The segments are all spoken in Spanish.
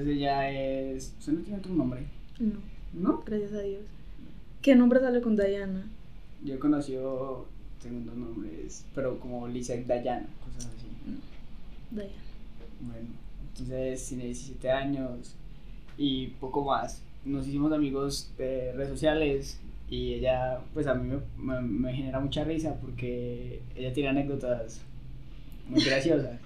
Entonces ella es. ¿Usted no tiene otro nombre? No, ¿No? gracias a Dios. ¿Qué nombre sale con Diana? Yo he conocido segundos nombres, pero como Lizette Dayana, cosas así. Diana. Bueno, entonces tiene 17 años y poco más. Nos hicimos amigos de redes sociales y ella, pues a mí me, me- me genera mucha risa porque ella tiene anécdotas muy graciosas.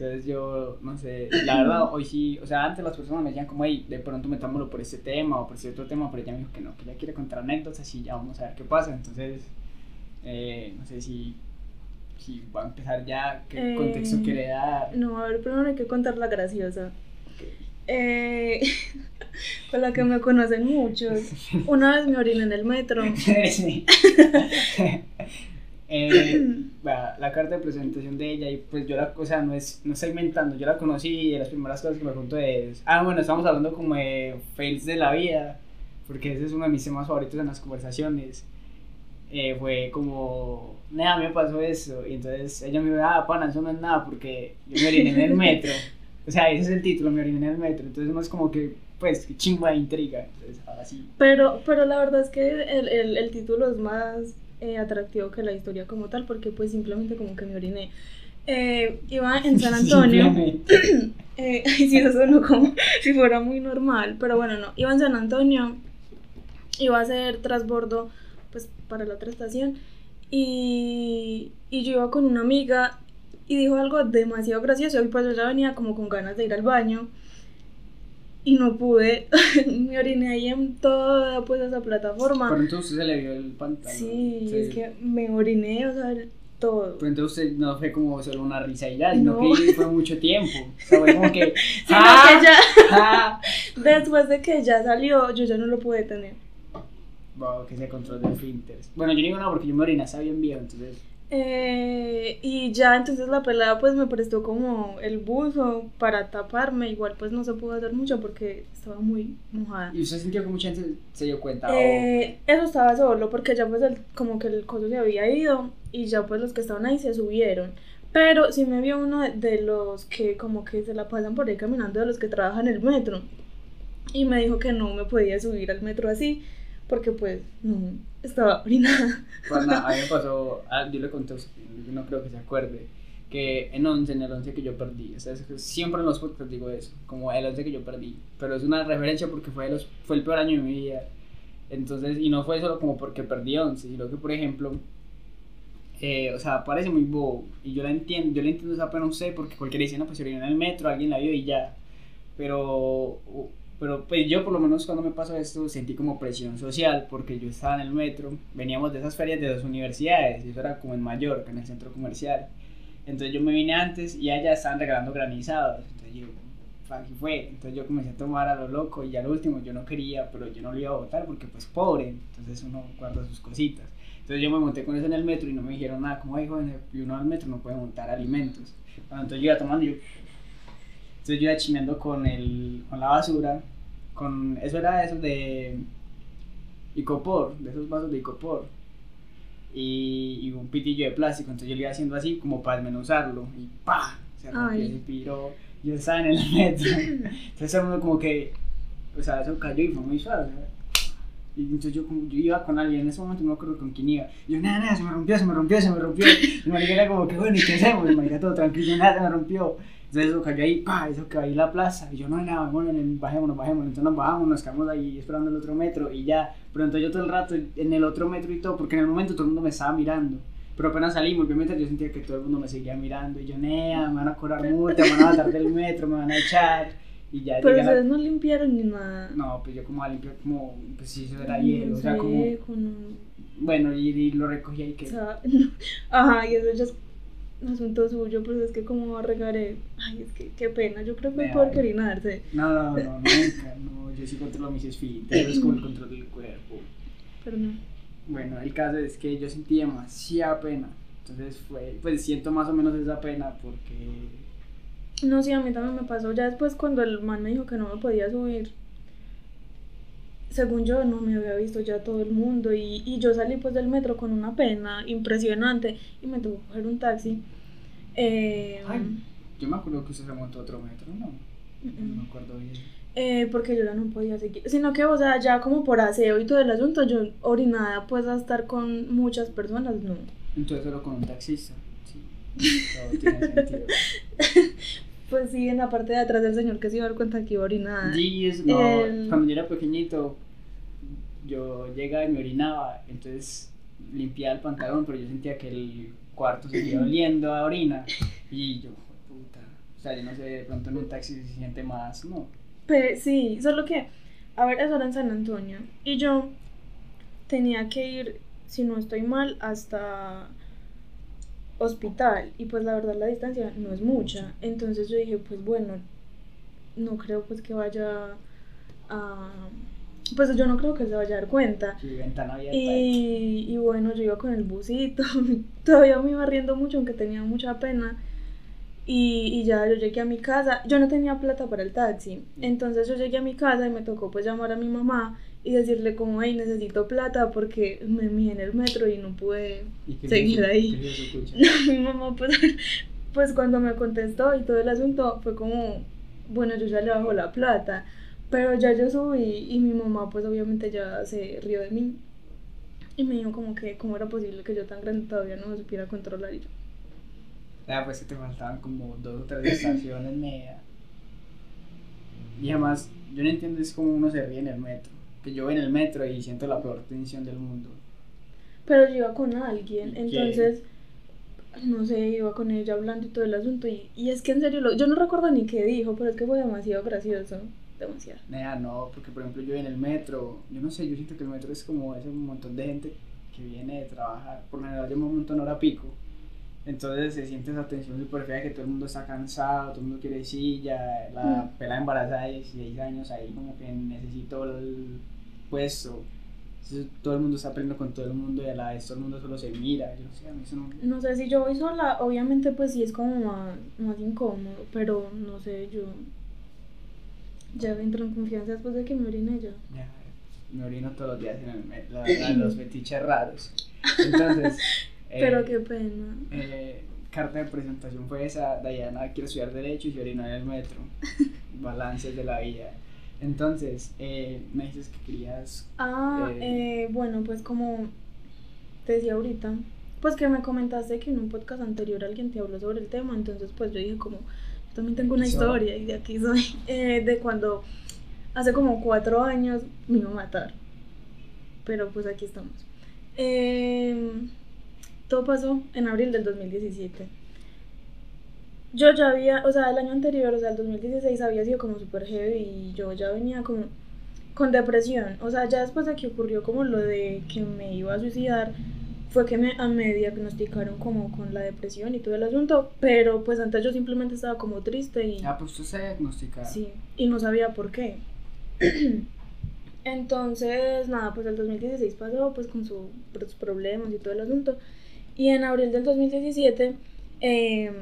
Entonces yo, no sé, la verdad, hoy sí, o sea, antes las personas me decían como, hey, de pronto metámoslo por este tema o por este otro tema, pero ella me dijo que no, que ella quiere contar anécdotas y ya vamos a ver qué pasa. Entonces, eh, no sé si, si va a empezar ya, qué Eh, contexto quiere dar. No, a ver, primero hay que contar la graciosa. Eh, con la que me conocen muchos. Una vez me oriné en el metro. Eh, la carta de presentación de ella y pues yo la, o sea, no es, no estoy inventando, yo la conocí y de las primeras cosas que me contó es, ah, bueno, estamos hablando como de fails de la vida, porque ese es uno de mis temas favoritos en las conversaciones. Eh, fue como, nada, me pasó eso, y entonces ella me dijo, ah, pana, eso no es nada, porque yo me oriné en el metro, o sea, ese es el título, me oriné en el metro, entonces no es como que, pues, qué chimba de intriga, entonces, así. Pero, pero la verdad es que el, el, el título es más eh, atractivo que la historia como tal, porque pues simplemente como que me oriné. Eh, iba en San Antonio. Eh, sí, eso sonó como si fuera muy normal, pero bueno, no. Iba en San Antonio, iba a hacer transbordo, pues, para la otra estación, y, y yo iba con una amiga y dijo algo demasiado gracioso, y pues yo ya venía como con ganas de ir al baño, y no pude, me oriné ahí en toda, pues, esa plataforma. Pero entonces se le vio el pantalón. Sí, es que me oriné, o sea, todo. Pero entonces usted no fue como solo una risa y ya, sino No. que fue mucho tiempo. O sea, fue como que. ¡Ah! que ya, ¡Ah! después de que ya salió, yo ya no lo pude tener. Wow, que se control de filters. Bueno, yo no digo nada porque yo me oriné, estaba bien viejo, entonces. Eh, y ya entonces la pelada pues me prestó como el buzo para taparme, igual pues no se pudo hacer mucho porque estaba muy mojada. ¿Y usted sintió que mucha gente se dio cuenta? Eh, eso estaba solo porque ya pues el- como que el coso se había ido y ya pues los que estaban ahí se subieron. Pero sí me vio uno de, de los que como que se la pasan por ahí caminando, de los que trabajan en el metro. Y me dijo que no me podía subir al metro así porque pues no estaba orinada. Pues nada, a mí me pasó. ah, yo le conté no creo que se acuerde. Que en 11, en el 11 que yo perdí. O sea, siempre en los podcasts digo eso. Como el 11 que yo perdí. Pero es una referencia porque fue, los, fue el peor año de mi vida. Entonces, y no fue solo como porque perdí 11, sino que, por ejemplo, eh, o sea, parece muy bobo. Y yo la entiendo, yo le entiendo esa pena a usted porque cualquiera dice, no, pues se orinó en el metro, alguien la vio y ya. Pero, pero pues yo por lo menos cuando me pasó esto sentí como presión social porque yo estaba en el metro, veníamos de esas ferias de dos universidades y eso era como en Mallorca, en el centro comercial. Entonces yo me vine antes y allá estaban regalando granizados. Entonces yo, aquí fue. Entonces yo comencé a tomar a lo loco y al último yo no quería, pero yo no lo iba a votar porque pues pobre. Entonces uno guarda sus cositas. Entonces yo me monté con eso en el metro y no me dijeron nada, como, ay, joven, y uno al metro no puede montar alimentos. Entonces yo iba tomando y yo... Entonces yo iba chimeando con, el, con la basura, con... Eso era eso de... Icopor, de esos vasos de Icopor. Y, y un pitillo de plástico, entonces yo le iba haciendo así como para desmenuzarlo y ¡pa! Se rompió ese piro. Yo estaba en el metro. Entonces mundo como que... O sea, eso cayó y fue muy suave. ¿sabes? Y entonces yo, yo iba con alguien, en ese momento no me acuerdo con quién iba. Y yo, nada, nada, se me rompió, se me rompió, se me rompió. Y marica era como que, bueno, ¿y qué hacemos? Y marica todo tranquilo, nada, se me rompió. Entonces eso cayó ahí, pa, eso quedó ahí la plaza. Y yo, no, nada, bueno, bajémonos, bajémonos. Entonces nos bajamos, nos quedamos ahí esperando el otro metro y ya. Pero entonces yo todo el rato en el otro metro y todo, porque en el momento todo el mundo me estaba mirando. Pero apenas salimos, obviamente yo sentía que todo el mundo me seguía mirando. Y yo, nea, me van a cobrar multa, me van a matar del metro, me van a echar. Y ya Pero a ustedes no limpiaron ni nada. No, pues yo como a limpiar, como, pues sí, eso era hielo, o sea, como, seco, no. bueno, y, y lo recogí ahí O que... sea, no. Ajá, y eso ya es asunto suyo, pues es que como regaré. Ay, es que qué pena, yo creo que Me peor que orinarse. No, no, no, nunca, no, yo sí controlo mis esfínteres, es como el control del cuerpo. Pero no. Bueno, el caso es que yo sentí demasiada pena, entonces fue, pues siento más o menos esa pena porque... No, sí, a mí también me pasó. Ya después cuando el man me dijo que no me podía subir, según yo no me había visto ya todo el mundo y, y yo salí pues del metro con una pena impresionante y me tuve que coger un taxi. Eh, Ay, yo me acuerdo que usted se montó otro metro, ¿no? No me acuerdo bien. Eh, porque yo ya no podía seguir. Sino que, o sea, ya como por aseo y todo el asunto, yo orinada pues a estar con muchas personas, no. Entonces solo con un taxista. Sí. Todo tiene sentido. Pues sí, en la parte de atrás del señor que se iba a dar cuenta que iba orinada. Sí, es, no, El- cuando yo era pequeñito, yo llegaba y me orinaba, entonces limpiaba el pantalón, pero yo sentía que el cuarto seguía oliendo a orina. Y yo, puta, o sea, yo no sé, de pronto en un taxi se siente más, no. Pe- sí, solo que, a ver, eso era en San Antonio. Y yo tenía que ir, si no estoy mal, hasta hospital. Y pues la verdad la distancia no es mucha. Entonces yo dije, pues bueno, no creo pues que vaya a... Pues yo no creo que se vaya a dar cuenta. Sí, ventana abierta. Y, y bueno, yo iba con el busito, todavía me iba riendo mucho, aunque tenía mucha pena. Y, y ya yo llegué a mi casa, yo no tenía plata para el taxi, entonces yo llegué a mi casa y me tocó pues llamar a mi mamá y decirle como, hey, necesito plata porque me mijé en el metro y no pude ¿Y qué seguir ahí. mi mamá pues, pues cuando me contestó y todo el asunto fue como, bueno, yo ya le bajo la plata, pero ya yo subí y mi mamá pues obviamente ya se rió de mí y me dijo como que cómo era posible que yo tan grande todavía no me supiera controlar y yo, Ah, pues que te faltaban como dos o tres estaciones media. Y además, yo no entiendo es como uno se ríe en el metro. Que yo voy en el metro y siento la peor tensión del mundo. pero yo iba con alguien, ¿Quién? entonces, no sé, iba con ella hablando y todo el asunto y, y es que en serio, lo- yo no recuerdo ni qué dijo, pero es que fue demasiado gracioso, demasiado. Nea, no, porque por ejemplo yo en el metro, yo no sé, yo siento que el metro es como ese montón de gente que viene de trabajar. Por lo general yo me monto en hora pico. Entonces se siente esa tensión súper fea que todo el mundo está cansado, todo el mundo quiere silla, la Mm. pela embarazada de 16 años ahí como que necesito el puesto. Entonces, todo el mundo está peleando con todo el mundo y a la vez todo el mundo solo se mira. Yo no sé, a mí eso no... No sé si yo voy sola, obviamente pues sí es como más, más incómodo, pero no sé, yo ya entro en confianza después de que me orine ya. Ya, me orino todos los días en el metro, la verdad, los fetiches raros. Entonces... Pero eh, qué pena. eh, carta de presentación fue esa, Dayana quiere estudiar Derecho y se orinó en el metro. Balances de la vida. Entonces, eh, me dices que querías... Ah, eh, eh, bueno, pues como te decía ahorita, pues que me comentaste que en un podcast anterior alguien te habló sobre el tema, entonces pues yo dije como, yo también tengo una historia y de aquí soy, eh, de cuando hace como cuatro años me iba a matar, pero pues aquí estamos. Eh, todo pasó en abril del 2017. Yo ya había, o sea, el año anterior, o sea, el 2016 había sido como super heavy y yo ya venía como con depresión. O sea, ya después de que ocurrió como lo de que me iba a suicidar, fue que me, a me diagnosticaron como con la depresión y todo el asunto, pero pues antes yo simplemente estaba como triste y... Ah, pues tú se diagnosticada. Sí, y no sabía por qué. Entonces, nada, pues el 2016 pasó pues con su- sus problemas y todo el asunto. Y en abril del 2017, eh,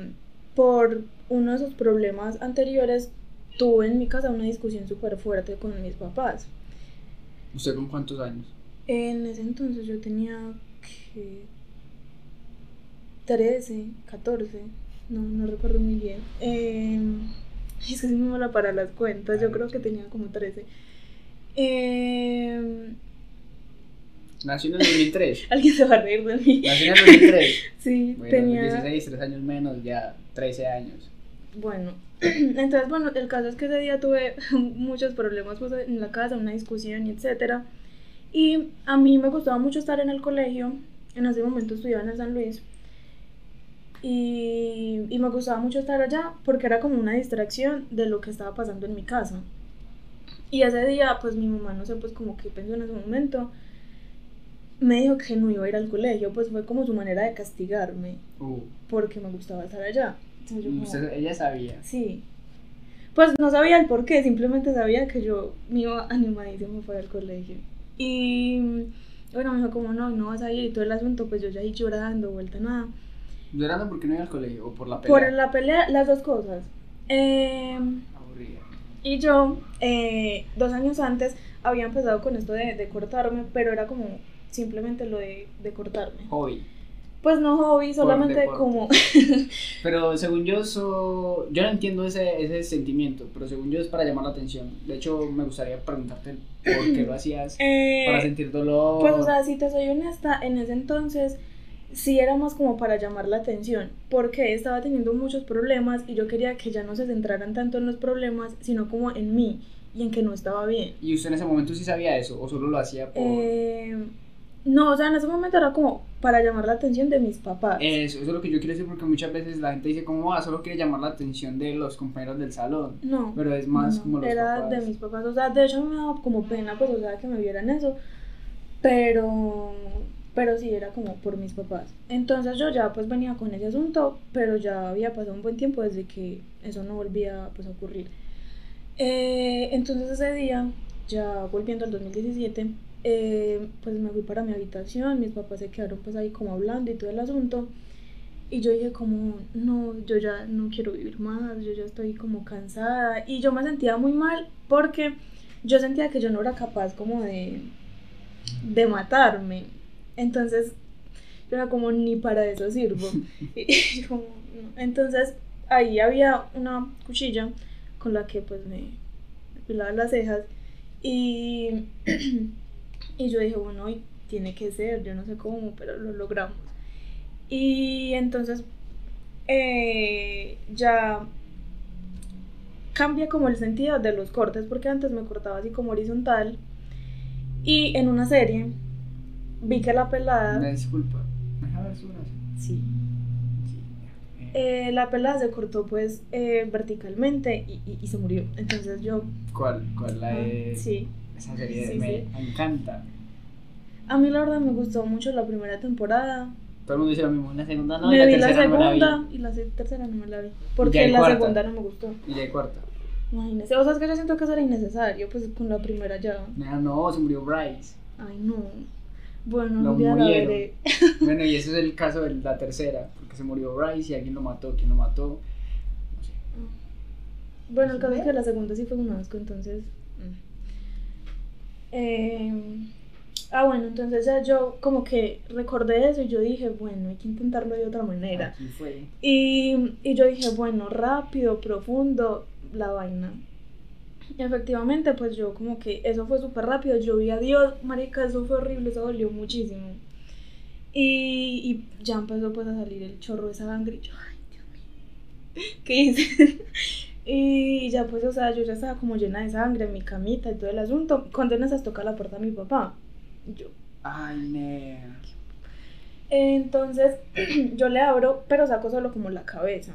por uno de esos problemas anteriores, tuve en mi casa una discusión súper fuerte con mis papás. ¿Usted con cuántos años? En ese entonces yo tenía que 13, 14, no, no recuerdo muy bien. Eh, es que soy muy mala para las cuentas, yo Ay, creo que tenía como 13. Eh, Nació en el 2003. alguien se va a reír de mí. Nació en el 2003. Sí, Bueno, tenía... 16, 3 años menos, ya 13 años. Bueno, entonces, bueno, el caso es que ese día tuve muchos problemas pues, en la casa, una discusión etcétera. Y a mí me gustaba mucho estar en el colegio. En ese momento estudiaba en el San Luis. Y, y me gustaba mucho estar allá porque era como una distracción de lo que estaba pasando en mi casa. Y ese día, pues mi mamá, no sé, pues como que pensó en ese momento, me dijo que no iba a ir al colegio, pues fue como su manera de castigarme Uh, porque me gustaba estar allá. Entonces yo como- usted- ella sabía. Sí. Pues no sabía el por qué, simplemente sabía que yo me iba animadísimo para el colegio. Y bueno, me dijo como no, no vas a ir y todo el asunto, pues yo ya ahí llorando, vuelta nada. ¿Llorando porque no iba al colegio o por la pelea? Por la pelea, las dos cosas. Eh, Aburrida. y yo, eh, dos años antes, había empezado con esto de, de cortarme, pero era como simplemente lo de, de cortarme. Hobby. Pues no hobby, solamente deporte. como... Pero según yo, so- yo no entiendo ese, ese sentimiento, pero según yo es para llamar la atención. De hecho, me gustaría preguntarte por qué lo hacías. eh, Para sentir dolor. Pues, o sea, si te soy honesta, en ese entonces sí era más como para llamar la atención, porque estaba teniendo muchos problemas y yo quería que ya no se centraran tanto en los problemas, sino como en mí y en que no estaba bien. ¿Y usted en ese momento sí sabía eso o solo lo hacía por... Eh, no, o sea, en ese momento era como para llamar la atención de mis papás. Eso, eso es lo que yo quiero decir porque muchas veces la gente dice como, ah, solo quiere llamar la atención de los compañeros del salón. no. Pero es más no, como los era papás. de mis papás, o sea, de hecho me daba como pena, pues, o sea, que me vieran eso, pero, pero sí, era como por mis papás. Entonces yo ya pues venía con ese asunto, pero ya había pasado un buen tiempo desde que eso no volvía pues a ocurrir. Eh, entonces ese día, ya volviendo al 2017, eh, pues me fui para mi habitación, mis papás se quedaron pues ahí como hablando y todo el asunto. Y yo dije como, no, yo ya no quiero vivir más, yo ya estoy como cansada. Y yo me sentía muy mal porque yo sentía que yo no era capaz como de, de matarme. Entonces, yo era como, ni para eso sirvo. Y yo como, no. Entonces, ahí había una cuchilla con la que pues me me pelaba las cejas. Y, y yo dije, bueno, hoy tiene que ser, yo no sé cómo, pero lo logramos. Y entonces eh, ya cambia como el sentido de los cortes, porque antes me cortaba así como horizontal. Y en una serie vi que la pelada, Me disculpa. ¿Me ver su brazo? sí. Eh, la pelada se cortó pues eh, verticalmente y, y- y se murió. Entonces yo, ¿Cuál? ¿Cuál? La de... ah, sí, Esa serie Sí, me sí. encanta. a mí la verdad me gustó mucho la primera temporada. Todo el mundo dice lo mismo. La segunda no, me y la vi la tercera no me la vi. segunda y la tercera no me la vi. Ya Porque la cuarta. segunda no me gustó. Y la de cuarta. Imagínese, o sea, es que yo siento que eso era innecesario, pues con la primera ya. No, no, se murió Bryce. Ay, no. Bueno, Lo un día la murieron. veré. Bueno, y ese es el caso de la tercera, porque se murió Bryce y alguien lo mató. ¿Quién lo mató? No sé. Bueno, el caso es que la segunda sí fue un asco, entonces. Eh, ah, bueno, entonces ya yo como que recordé eso y yo dije, bueno, hay que intentarlo de otra manera. Aquí fue. Y, y yo dije, bueno, rápido, profundo, la vaina. Y efectivamente, pues yo como que eso fue súper rápido. Yo vi a Dios, marica, eso fue horrible, eso dolió muchísimo. Y, y ya empezó pues a salir el chorro de sangre. Y yo, ay, Dios mío, ¿qué hice? Y ya pues, o sea, yo ya estaba como llena de sangre en mi camita y todo el asunto. Cuando en esas toca la puerta a mi papá. Yo, Ay, ne. entonces yo le abro, pero saco solo como la cabeza.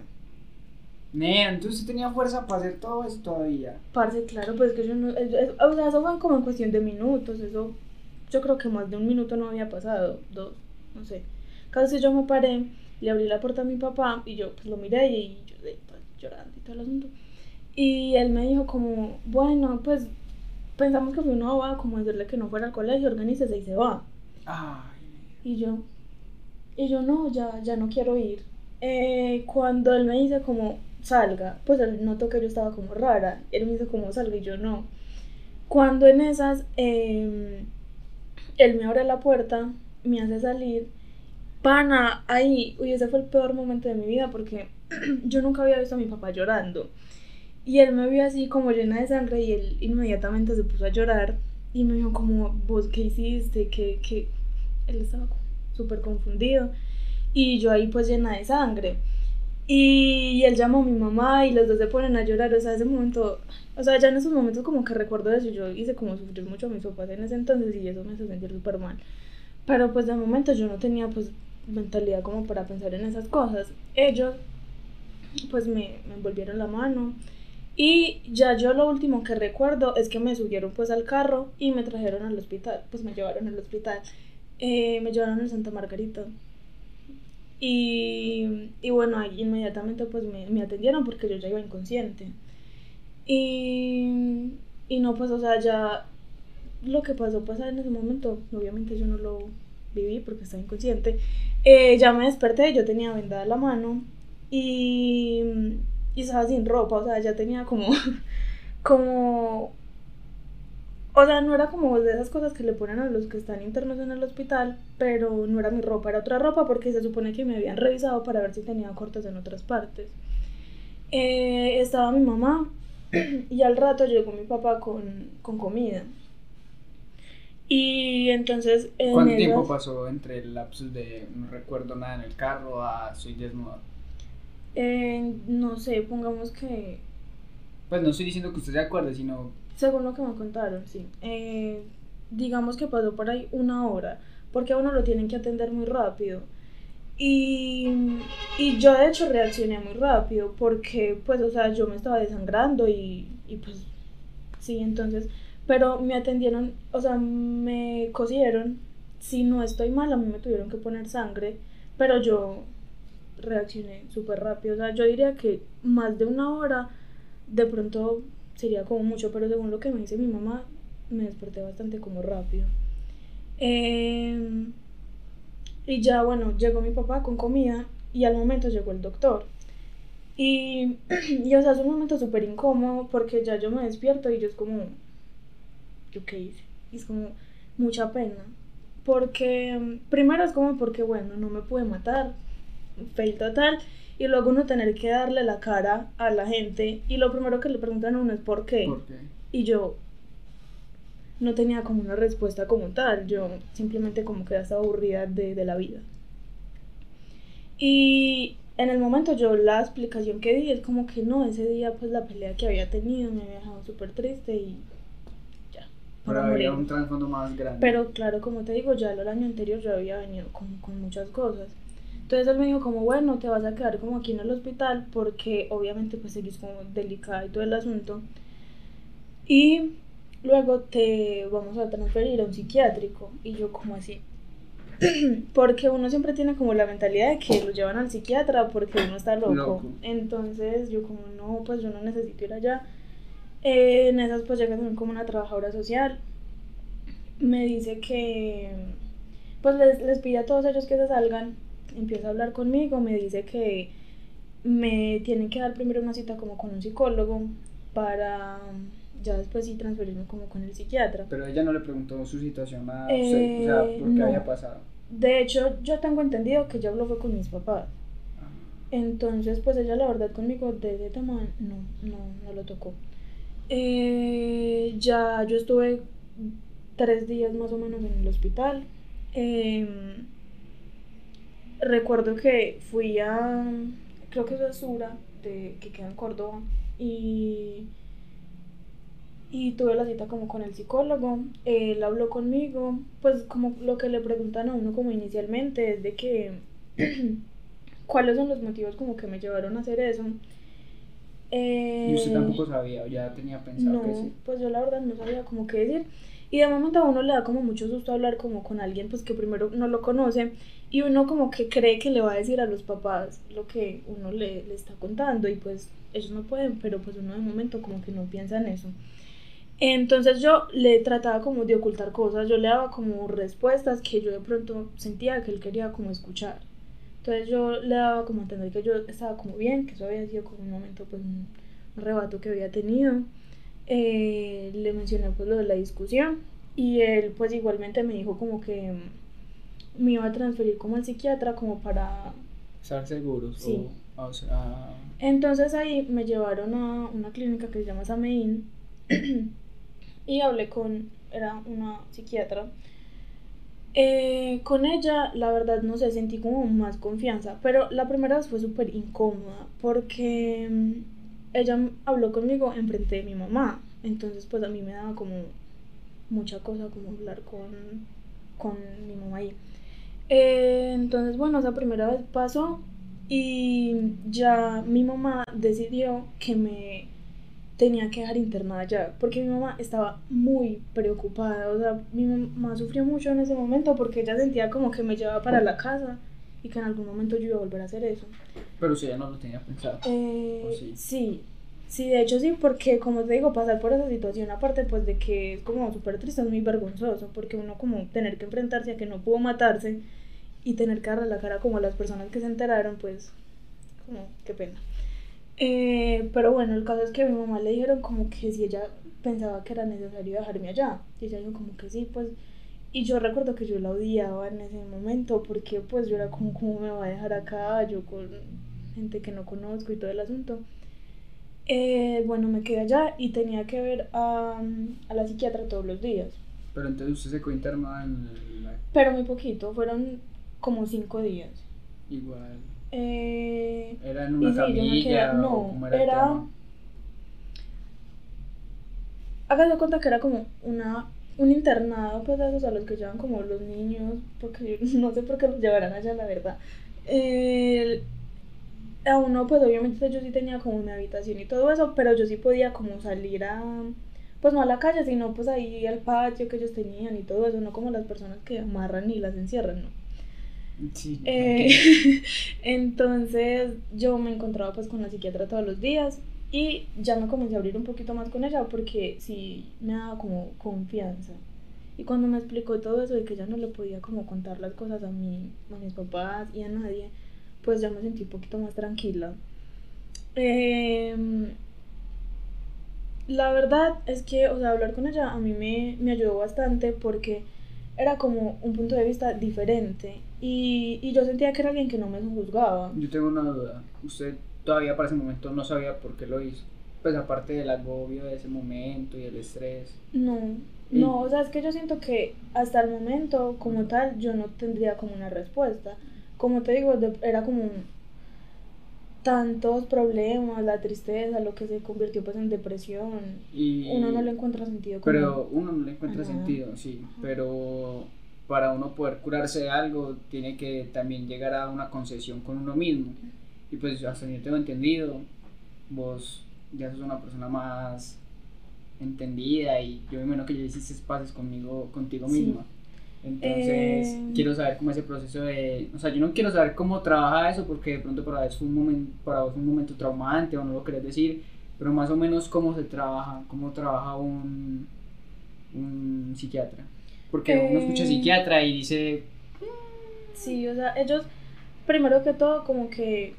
Ne, entonces tenía fuerza para hacer todo eso todavía. Parce, claro, pues que yo no. es- es- o sea, eso fue como en cuestión de minutos. Eso. Yo creo que más de un minuto no había pasado. Dos, no sé. Casi yo me paré, le abrí la puerta a mi papá y yo pues lo miré y yo pues, llorando y todo el asunto. Y él me dijo, como, bueno, pues pensamos que fue una bobada, como decirle que no fuera al colegio, organícese y se va. Ay, Y yo, y yo no, ya, ya no quiero ir. Eh, cuando él me dice como salga, pues él notó que yo estaba como rara. Él me dice como salga y yo no. Cuando en esas, eh, él me abre la puerta, me hace salir. Pana, ahí, uy, ese fue el peor momento de mi vida porque yo nunca había visto a mi papá llorando. Y él me vio así como llena de sangre y él inmediatamente se puso a llorar y me dijo como, vos qué hiciste, que, que... Él estaba súper confundido y yo ahí pues llena de sangre. Y él llamó a mi mamá y los dos se ponen a llorar, o sea, ese momento, o sea, ya en esos momentos como que recuerdo eso, yo hice como sufrir mucho a mis papás en ese entonces y eso me hace sentir súper mal. Pero pues de momento yo no tenía pues mentalidad como para pensar en esas cosas. Ellos pues me, me envolvieron la mano y ya yo lo último que recuerdo es que me subieron pues al carro y me trajeron al hospital, pues me llevaron al hospital, Eh, me llevaron al Santa Margarita. Y, y bueno, ahí inmediatamente pues me, atendieron porque yo ya iba inconsciente. Y, y no, pues o sea, ya lo que pasó pasar en ese momento, obviamente yo no lo viví porque estaba inconsciente. Eh, ya me desperté, yo tenía vendada la mano y, y estaba sin ropa, o sea, ya tenía como, como, o sea, no era como de esas cosas que le ponen a los que están internos en el hospital, pero no era mi ropa, era otra ropa porque se supone que me habían revisado para ver si tenía cortes en otras partes. Eh, estaba mi mamá y al rato llegó mi papá con, con comida. Y entonces... en ¿Cuánto tiempo pasó entre el lapsus de no recuerdo nada en el carro a soy desnuda? Eh, no sé, pongamos que... Pues no estoy diciendo que usted se acuerde, sino Según lo que me contaron, sí. Eh, digamos que pasó por ahí una hora, porque a uno lo tienen que atender muy rápido. Y, y yo de hecho reaccioné muy rápido, porque pues, o sea, yo me estaba desangrando y, y pues, sí, entonces, pero me atendieron, o sea, me cosieron. Si no estoy mal, a mí me tuvieron que poner sangre, pero yo reaccioné súper rápido. O sea, yo diría que más de una hora, de pronto sería como mucho, pero según lo que me dice mi mamá, me desperté bastante como rápido. Em, y ya, bueno, llegó mi papá con comida y al momento llegó el doctor. Y, y o sea, es un momento súper incómodo porque ya yo me despierto y yo es como, ¿yo qué hice? Y es como mucha pena. Porque, primero es como porque, bueno, no me pude matar, fail total. Y luego uno tener que darle la cara a la gente. Y lo primero que le preguntan a uno es ¿por qué? porque Y yo no tenía como una respuesta como tal. Yo simplemente como que estaba aburrida de, de la vida. Y en el momento yo la explicación que di es como que no, ese día pues la pelea que había tenido me había dejado súper triste y ya. pero había morir. un trasfondo más grande. Pero claro, como te digo, ya el año anterior yo había venido con, con muchas cosas. Entonces él me dijo como, bueno, te vas a quedar como aquí en el hospital porque obviamente pues seguís como delicada y todo el asunto. Y luego te vamos a transferir a un psiquiátrico. Y yo como así. porque uno siempre tiene como la mentalidad de que lo llevan al psiquiatra porque uno está loco. Loco. Entonces yo como, no, pues yo no necesito ir allá. Eh, en esas pues llega también como una trabajadora social me dice que pues les, les pide a todos ellos que se salgan, empieza a hablar conmigo, me dice que me tienen que dar primero una cita como con un psicólogo para ya después sí transferirme como con el psiquiatra. Pero ella no le preguntó su situación a Eh, o sea, por qué no. había pasado. De hecho, yo tengo entendido que ya habló fue con mis papás. Ah, Entonces, pues ella la verdad conmigo de ese tema no, no, no lo tocó. Eh, ya yo estuve tres días más o menos en el hospital. Em, recuerdo que fui a, creo que es Sura, de, que queda en Córdoba, y, y tuve la cita como con el psicólogo. Él habló conmigo, pues como lo que le preguntan a uno como inicialmente es de que cuáles son los motivos como que me llevaron a hacer eso. Y usted Eh, tampoco sabía, o ya tenía pensado no, que sí. pues yo la verdad no sabía como qué decir. Y de momento a uno le da como mucho susto hablar como con alguien pues que primero no lo conoce y uno como que cree que le va a decir a los papás lo que uno le, le está contando y pues ellos no pueden, pero pues uno de momento como que no piensa en eso. Entonces yo le trataba como de ocultar cosas, yo le daba como respuestas que yo de pronto sentía que él quería como escuchar. Entonces yo le daba como entender que yo estaba como bien, que eso había sido como un momento pues un arrebato que había tenido. Eh, le mencioné pues lo de la discusión y él pues igualmente me dijo como que me iba a transferir como al psiquiatra como para... Estar seguros. Sí. O, o sea, Entonces ahí me llevaron a una clínica que se llama Samein y hablé con, era una psiquiatra. Eh, con ella, la verdad, no sé, sentí como más confianza, pero la primera vez fue súper incómoda porque mm, ella habló conmigo enfrente de mi mamá, entonces pues a mí me daba como mucha cosa como hablar con, con mi mamá ahí. Eh, entonces, bueno, esa primera vez pasó y ya mi mamá decidió que me tenía que dejar internada ya, porque mi mamá estaba muy preocupada, o sea, mi mamá sufrió mucho en ese momento porque ella sentía como que me llevaba para la casa y que en algún momento yo iba a volver a hacer eso. pero usted ya no lo tenía pensado. Eh, sí, sí, de hecho sí, porque como te digo, pasar por esa situación, aparte pues de que es como súper triste, es muy vergonzoso, porque uno como tener que enfrentarse a que no pudo matarse y tener que darle la cara como a las personas que se enteraron, pues como qué pena. Eh, pero bueno, el caso es que a mi mamá le dijeron como que si ella pensaba que era necesario dejarme allá. Y ella dijo como que sí, pues... Y yo recuerdo que yo la odiaba en ese momento porque pues yo era como, ¿cómo me va a dejar acá? Yo con gente que no conozco y todo el asunto. Eh, bueno, me quedé allá y tenía que ver a, a la psiquiatra todos los días. Pero entonces usted se quedó internada en la... Pero muy poquito, fueron como cinco días. Igual. Eh, ¿Era en una sí, yo me camilla quedé- no, era, era-? Hágase cuenta que era como una un internado, pues esos a los que llevan como los niños, porque no sé por qué los llevarán allá, la verdad. A uno, pues obviamente yo sí tenía como mi habitación y todo eso, pero yo sí podía como salir a, pues no a la calle, sino pues ahí al patio que ellos tenían y todo eso, no como las personas que amarran y las encierran, ¿no? Sí, Eh, entonces yo me encontraba pues con la psiquiatra todos los días y ya me comencé a abrir un poquito más con ella porque sí me daba como confianza. Y cuando me explicó todo eso de que ya no le podía como contar las cosas a mí, a mis papás y a nadie, pues ya me sentí un poquito más tranquila. Em, la verdad es que, o sea, hablar con ella a mí me, me ayudó bastante porque era como un punto de vista diferente y, y yo sentía que era alguien que no me juzgaba. Yo tengo una duda. Usted todavía para ese momento no sabía por qué lo hizo. Pues aparte del agobio de ese momento y el estrés. No, Y- no, o sea, es que yo siento que hasta el momento, como tal, yo no tendría como una respuesta. Como te digo, era como tantos problemas, la tristeza, lo que se convirtió pues en depresión. Y... Uno no le encuentra sentido como... Pero uno no le encuentra Ajá. sentido, sí. Pero para uno poder curarse de algo, tiene que también llegar a una concesión con uno mismo. Y pues hasta yo tengo entendido, vos ya sos una persona más entendida y yo me imagino que ya hiciste pases conmigo, contigo Sí. Entonces, Eh, quiero saber cómo ese proceso de, o sea, yo no quiero saber cómo trabaja eso porque de pronto para vos fue un momento, para vos fue un momento traumante o no lo querés decir, pero más o menos cómo se trabaja, cómo trabaja un, un psiquiatra. Porque uno escucha Eh, psiquiatra y dice, Sí, o sea, ellos, primero que todo, como que,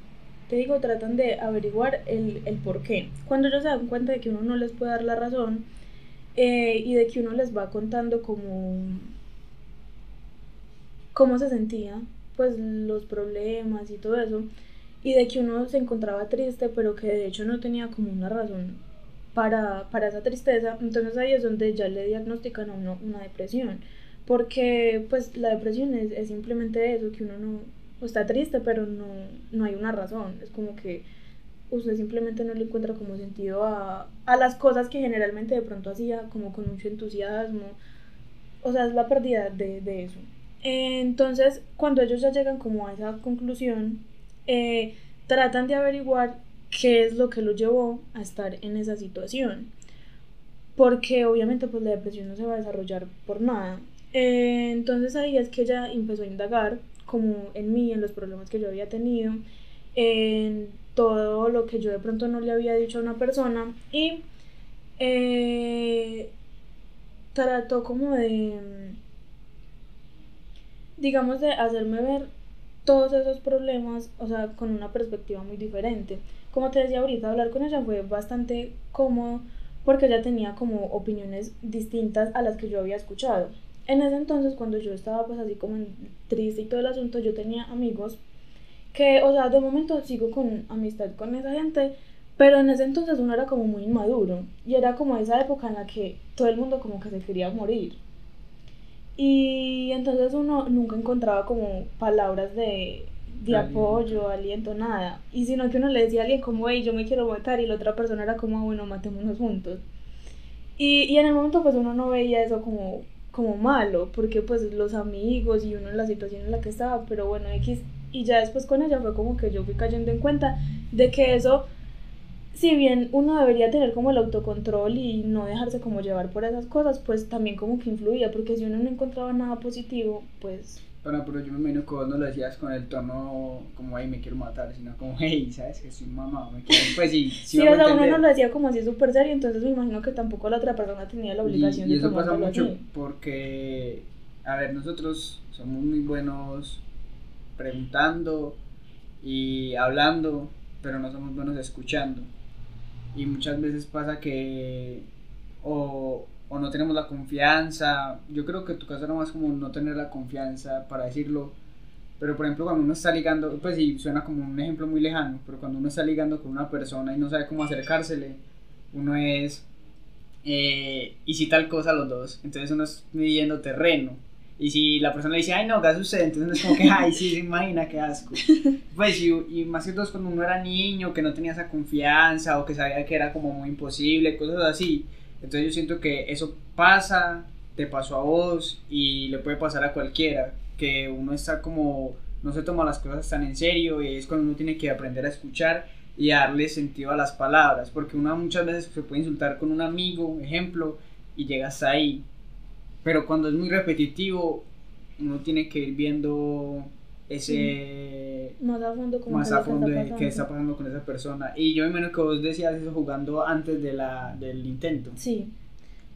te digo, tratan de averiguar el, el por qué. Cuando ellos se dan cuenta de que uno no les puede dar la razón eh, y de que uno les va contando como cómo se sentía, pues los problemas y todo eso, y de que uno se encontraba triste, pero que de hecho no tenía como una razón para, para esa tristeza, entonces ahí es donde ya le diagnostican a uno una depresión, porque pues la depresión es, es simplemente eso, que uno no está triste, pero no, no hay una razón, es como que usted simplemente no le encuentra como sentido a, a las cosas que generalmente de pronto hacía como con mucho entusiasmo, o sea, es la pérdida de, de eso. Entonces, cuando ellos ya llegan como a esa conclusión, eh, tratan de averiguar qué es lo que lo llevó a estar en esa situación. Porque obviamente pues la depresión no se va a desarrollar por nada. Eh, entonces ahí es que ella empezó a indagar como en mí, en los problemas que yo había tenido, en todo lo que yo de pronto no le había dicho a una persona y eh, trató como de digamos, de hacerme ver todos esos problemas, o sea, con una perspectiva muy diferente. Como te decía ahorita, hablar con ella fue bastante cómodo porque ella tenía como opiniones distintas a las que yo había escuchado. En ese entonces, cuando yo estaba pues así como triste y todo el asunto, yo tenía amigos que, o sea, de momento sigo con amistad con esa gente, pero en ese entonces uno era como muy inmaduro y era como esa época en la que todo el mundo como que se quería morir. Y entonces uno nunca encontraba como palabras de, de apoyo, aliento, nada. Y sino que uno le decía a alguien como, hey, yo me quiero matar, y la otra persona era como, "Ah, bueno, matémonos juntos. Y, y en el momento pues uno no veía eso como, como malo, porque pues los amigos y uno en la situación en la que estaba, pero bueno, X. Y ya después con ella fue como que yo fui cayendo en cuenta de que eso si bien uno debería tener como el autocontrol y no dejarse como llevar por esas cosas, pues también como que influía, porque si uno no encontraba nada positivo, pues Bueno, pero yo me imagino que vos no lo decías con el tono como, ay, me quiero matar, sino como, hey, ¿sabes que soy mamá? Me quiero... Pues sí, sí, sí, o sea, uno no lo decía como así súper serio, entonces me imagino que tampoco la otra persona tenía la obligación y, y de eso pasa mucho así. porque, a ver, nosotros somos muy buenos preguntando y hablando, pero no somos buenos escuchando. Y muchas veces pasa que o, o no tenemos la confianza. Yo creo que tu caso era más como no tener la confianza para decirlo. Pero por ejemplo, cuando uno está ligando, pues sí, suena como un ejemplo muy lejano, pero cuando uno está ligando con una persona y no sabe cómo acercársele, uno es, eh, y si tal cosa los dos, entonces uno es midiendo terreno. Y si la persona le dice, ay no, gas usted, entonces es como que, ay sí, se imagina, qué asco. Pues y, y más que todo cuando uno era niño, que no tenía esa confianza o que sabía que era como muy imposible, cosas así. Entonces yo siento que eso pasa, te pasó a vos y le puede pasar a cualquiera, que uno está como, no se toma las cosas tan en serio y es cuando uno tiene que aprender a escuchar y darle sentido a las palabras, porque uno muchas veces se puede insultar con un amigo, ejemplo, y llega hasta ahí. Pero cuando es muy repetitivo, uno tiene que ir viendo ese más a fondo, como más a fondo está qué está pasando con esa persona. Y yo menos que vos decías eso jugando antes de la, del intento. Sí,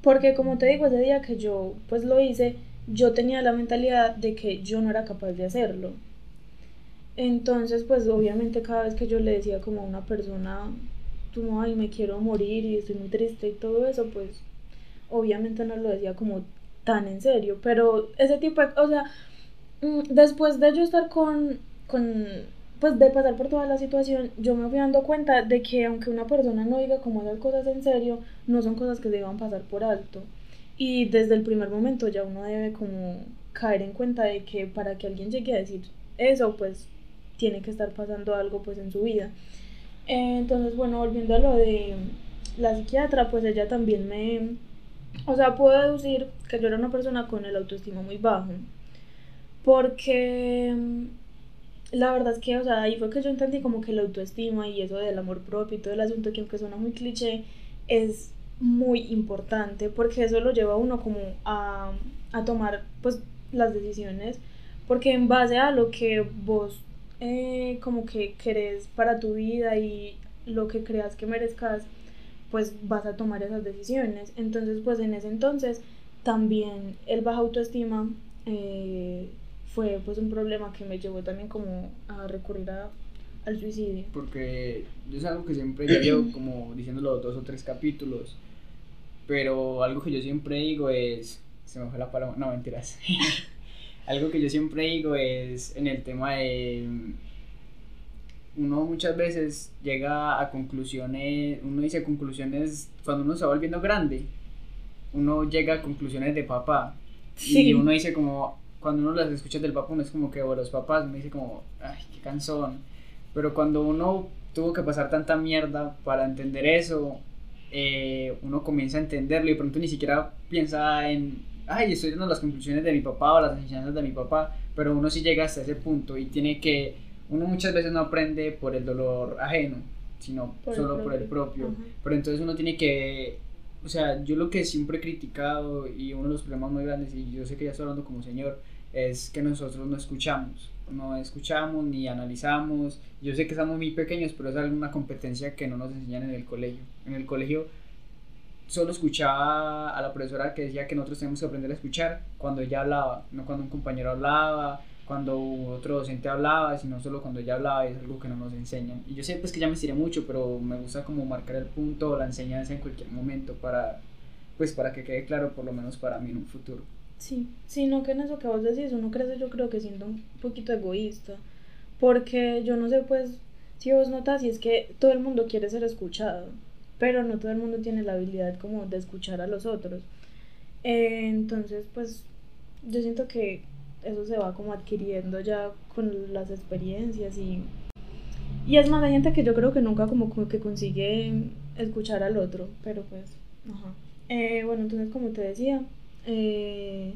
porque como te digo, ese día que yo pues lo hice, yo tenía la mentalidad de que yo no era capaz de hacerlo. Entonces, pues obviamente cada vez que yo le decía como a una persona, tú, ay, me quiero morir y estoy muy triste y todo eso, pues obviamente no lo decía como tan en serio, pero ese tipo de, o sea, mm, después de yo estar con, con, pues de pasar por toda la situación, yo me fui dando cuenta de que aunque una persona no diga como esas cosas en serio, no son cosas que deban pasar por alto. Y desde el primer momento ya uno debe como caer en cuenta de que para que alguien llegue a decir eso, pues tiene que estar pasando algo pues en su vida. Entonces, bueno, volviendo a lo de la psiquiatra, pues ella también me, o sea, puedo deducir que yo era una persona con el autoestima muy bajo. Porque mm, la verdad es que, o sea, ahí fue que yo entendí como que la autoestima y eso del amor propio y todo el asunto, que aunque suena muy cliché, es muy importante porque eso lo lleva a uno como a, a tomar pues las decisiones porque en base a lo que vos eh, como que querés para tu vida y lo que creas que merezcas pues vas a tomar esas decisiones entonces pues en ese entonces también el baja autoestima eh, fue pues un problema que me llevó también como a recurrir a, al suicidio Porque yo es algo que siempre ya llevo como diciéndolo dos o tres capítulos. Pero algo que yo siempre digo es. Se me fue la palabra. No, mentiras. algo que yo siempre digo es en el tema de. Uno muchas veces llega a conclusiones. Uno dice conclusiones cuando uno se va volviendo grande. Uno llega a conclusiones de papá. Sí. Y uno dice como. Cuando uno las escucha del papá, uno es como que, o los papás, uno dice como, ay, qué cansón. Pero cuando uno tuvo que pasar tanta mierda para entender eso, eh, uno comienza a entenderlo y de pronto ni siquiera piensa en, ay, estoy dando las conclusiones de mi papá o las enseñanzas de mi papá, pero uno sí llega hasta ese punto y tiene que, uno muchas veces no aprende por el dolor ajeno, sino Por el solo por el propio. propio. Ajá. Pero entonces uno tiene que, o sea, yo lo que siempre he criticado y uno de los problemas muy grandes, y yo sé que ya estoy hablando como señor, es que nosotros no escuchamos, no escuchamos ni analizamos. Yo sé que estamos muy pequeños, pero es alguna competencia que no nos enseñan en el colegio. En el colegio solo escuchaba a la profesora que decía que nosotros tenemos que aprender a escuchar cuando ella hablaba, no cuando un compañero hablaba, cuando otro docente hablaba, sino solo cuando ella hablaba, y es algo que no nos enseñan. Y yo sé pues que ya me estiré mucho, pero me gusta como marcar el punto, la enseñanza en cualquier momento para pues para que quede claro por lo menos para mí en un futuro. Sí, sino que en eso que vos decís, uno crece yo creo que siendo un poquito egoísta, porque yo no sé pues si vos notas si es que todo el mundo quiere ser escuchado, pero no todo el mundo tiene la habilidad como de escuchar a los otros. Eh, entonces pues yo siento que eso se va como adquiriendo ya con las experiencias y... Y es más, hay gente que yo creo que nunca como, que consigue escuchar al otro, pero pues, ajá. Eh, bueno, entonces como te decía, eh,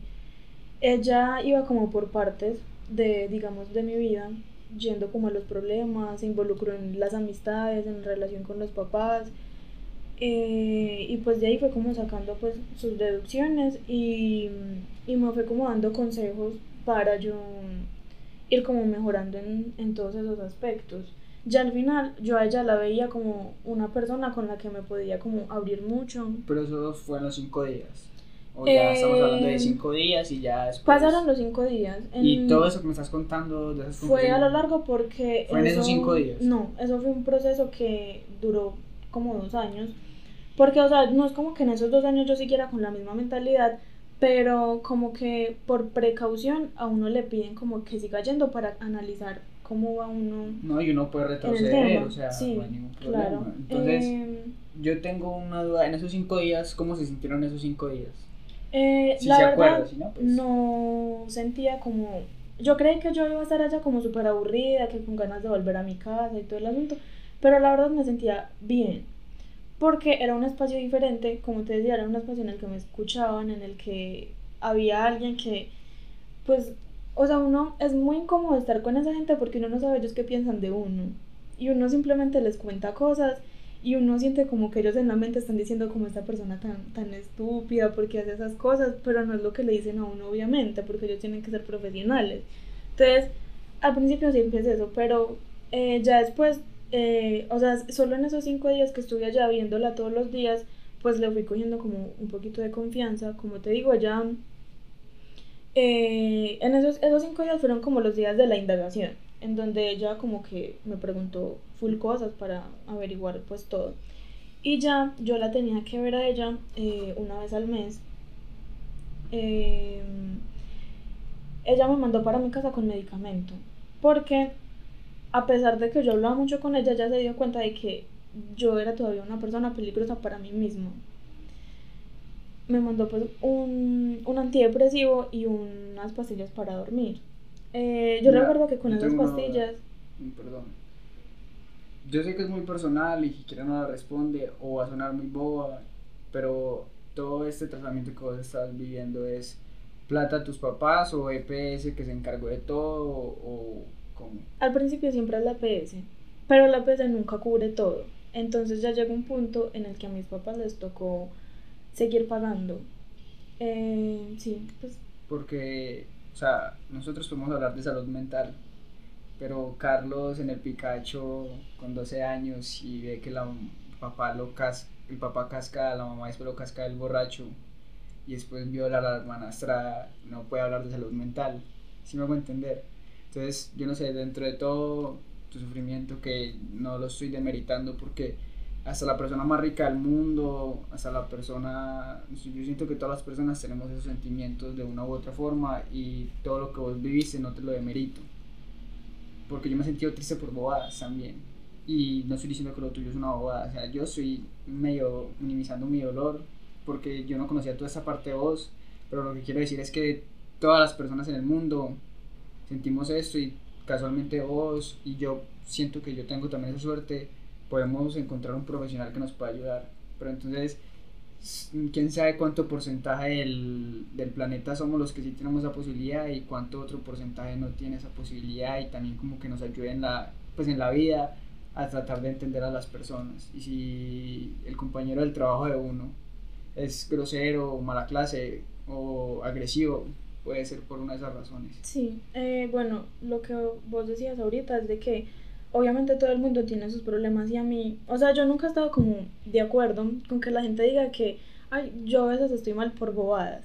ella iba como por partes de, digamos, de mi vida, yendo como a los problemas, se involucró en las amistades, en relación con los papás, eh, y pues de ahí fue como sacando pues sus deducciones y, y me fue como dando consejos para yo ir como mejorando en, en todos esos aspectos. Ya al final yo a ella la veía como una persona con la que me podía como abrir mucho. Pero eso fue en los cinco días. O ya estamos hablando de Eh, cinco días y ya después. Pasaron los cinco días. Y todo eso que me estás contando de esas Fue a lo largo porque... ¿Fue en esos cinco días? No, eso fue un proceso que duró como dos años. Porque, o sea, no es como que en esos dos años yo siguiera con la misma mentalidad, pero como que por precaución a uno le piden como que siga yendo para analizar cómo va uno. No, y uno puede retroceder, o sea, no hay ningún problema. Claro. Entonces, Eh, yo tengo una duda, en esos cinco días, ¿cómo se sintieron esos cinco días? eh, Si la se verdad, acuerda, si no, pues... no sentía como... Yo creí que yo iba a estar allá como súper aburrida, que con ganas de volver a mi casa y todo el asunto, pero la verdad me sentía bien, porque era un espacio diferente, como te decía, era un espacio en el que me escuchaban, en el que había alguien que, pues, o sea, uno es muy incómodo estar con esa gente porque uno no sabe ellos qué piensan de uno, y uno simplemente les cuenta cosas y uno siente como que ellos en la mente están diciendo como esta persona tan, tan estúpida porque hace esas cosas, pero no es lo que le dicen a uno obviamente, porque ellos tienen que ser profesionales. Entonces, al principio sí empieza eso, pero eh, ya después, eh, o sea, solo en esos cinco días que estuve allá viéndola todos los días, pues le fui cogiendo como un poquito de confianza, como te digo, ya eh, en esos, esos cinco días fueron como los días de la indagación, en donde ella como que me preguntó full cosas para averiguar pues todo. Y ya yo la tenía que ver a ella eh, una vez al mes. Eh, ella me mandó para mi casa con medicamento, porque a pesar de que yo hablaba mucho con ella, ella se dio cuenta de que yo era todavía una persona peligrosa para mí misma. Me mandó pues un, un antidepresivo y unas pastillas para dormir. Eh, yo Mira, recuerdo que con esas una pastillas... Mm, Perdón. Yo sé que es muy personal y que no la responde o va a sonar muy boba, pero todo este tratamiento que vos estás viviendo es plata a tus papás o EPS que se encargó de todo o Al principio siempre es la PS, pero la PS nunca cubre todo. Entonces ya llegó un punto en el que a mis papás les tocó seguir pagando. Eh, sí, pues Porque, o sea, nosotros podemos hablar de salud mental, pero Carlos en el Picacho con 12 años y ve que la papá lo cas el papá casca la mamá después lo casca el borracho y después viola a la hermanastra, no puede hablar de salud mental, si me hago entender. Entonces, yo no sé, dentro de todo tu sufrimiento, que no lo estoy demeritando porque hasta la persona más rica del mundo, hasta la persona, yo siento que todas las personas tenemos esos sentimientos de una u otra forma y todo lo que vos viviste no te lo demerito. Porque yo me he sentido triste por bobadas también. Y no estoy diciendo que lo tuyo es una bobada, o sea, yo estoy medio minimizando mi dolor porque yo no conocía toda esa parte de vos, pero lo que quiero decir es que todas las personas en el mundo sentimos esto y casualmente vos y yo siento que yo tengo también esa suerte, podemos encontrar un profesional que nos pueda ayudar. Pero entonces, quién sabe cuánto porcentaje del, del planeta somos los que sí tenemos esa posibilidad y cuánto otro porcentaje no tiene esa posibilidad y también como que nos ayude en la, pues en la vida a tratar de entender a las personas. Y si el compañero del trabajo de uno es grosero, o mala clase o agresivo, puede ser por una de esas razones. sí. Eh, bueno, lo que vos decías ahorita es de que obviamente todo el mundo tiene sus problemas y a mí, o sea, yo nunca he estado como de acuerdo con que la gente diga que, ay, yo a veces estoy mal por bobadas.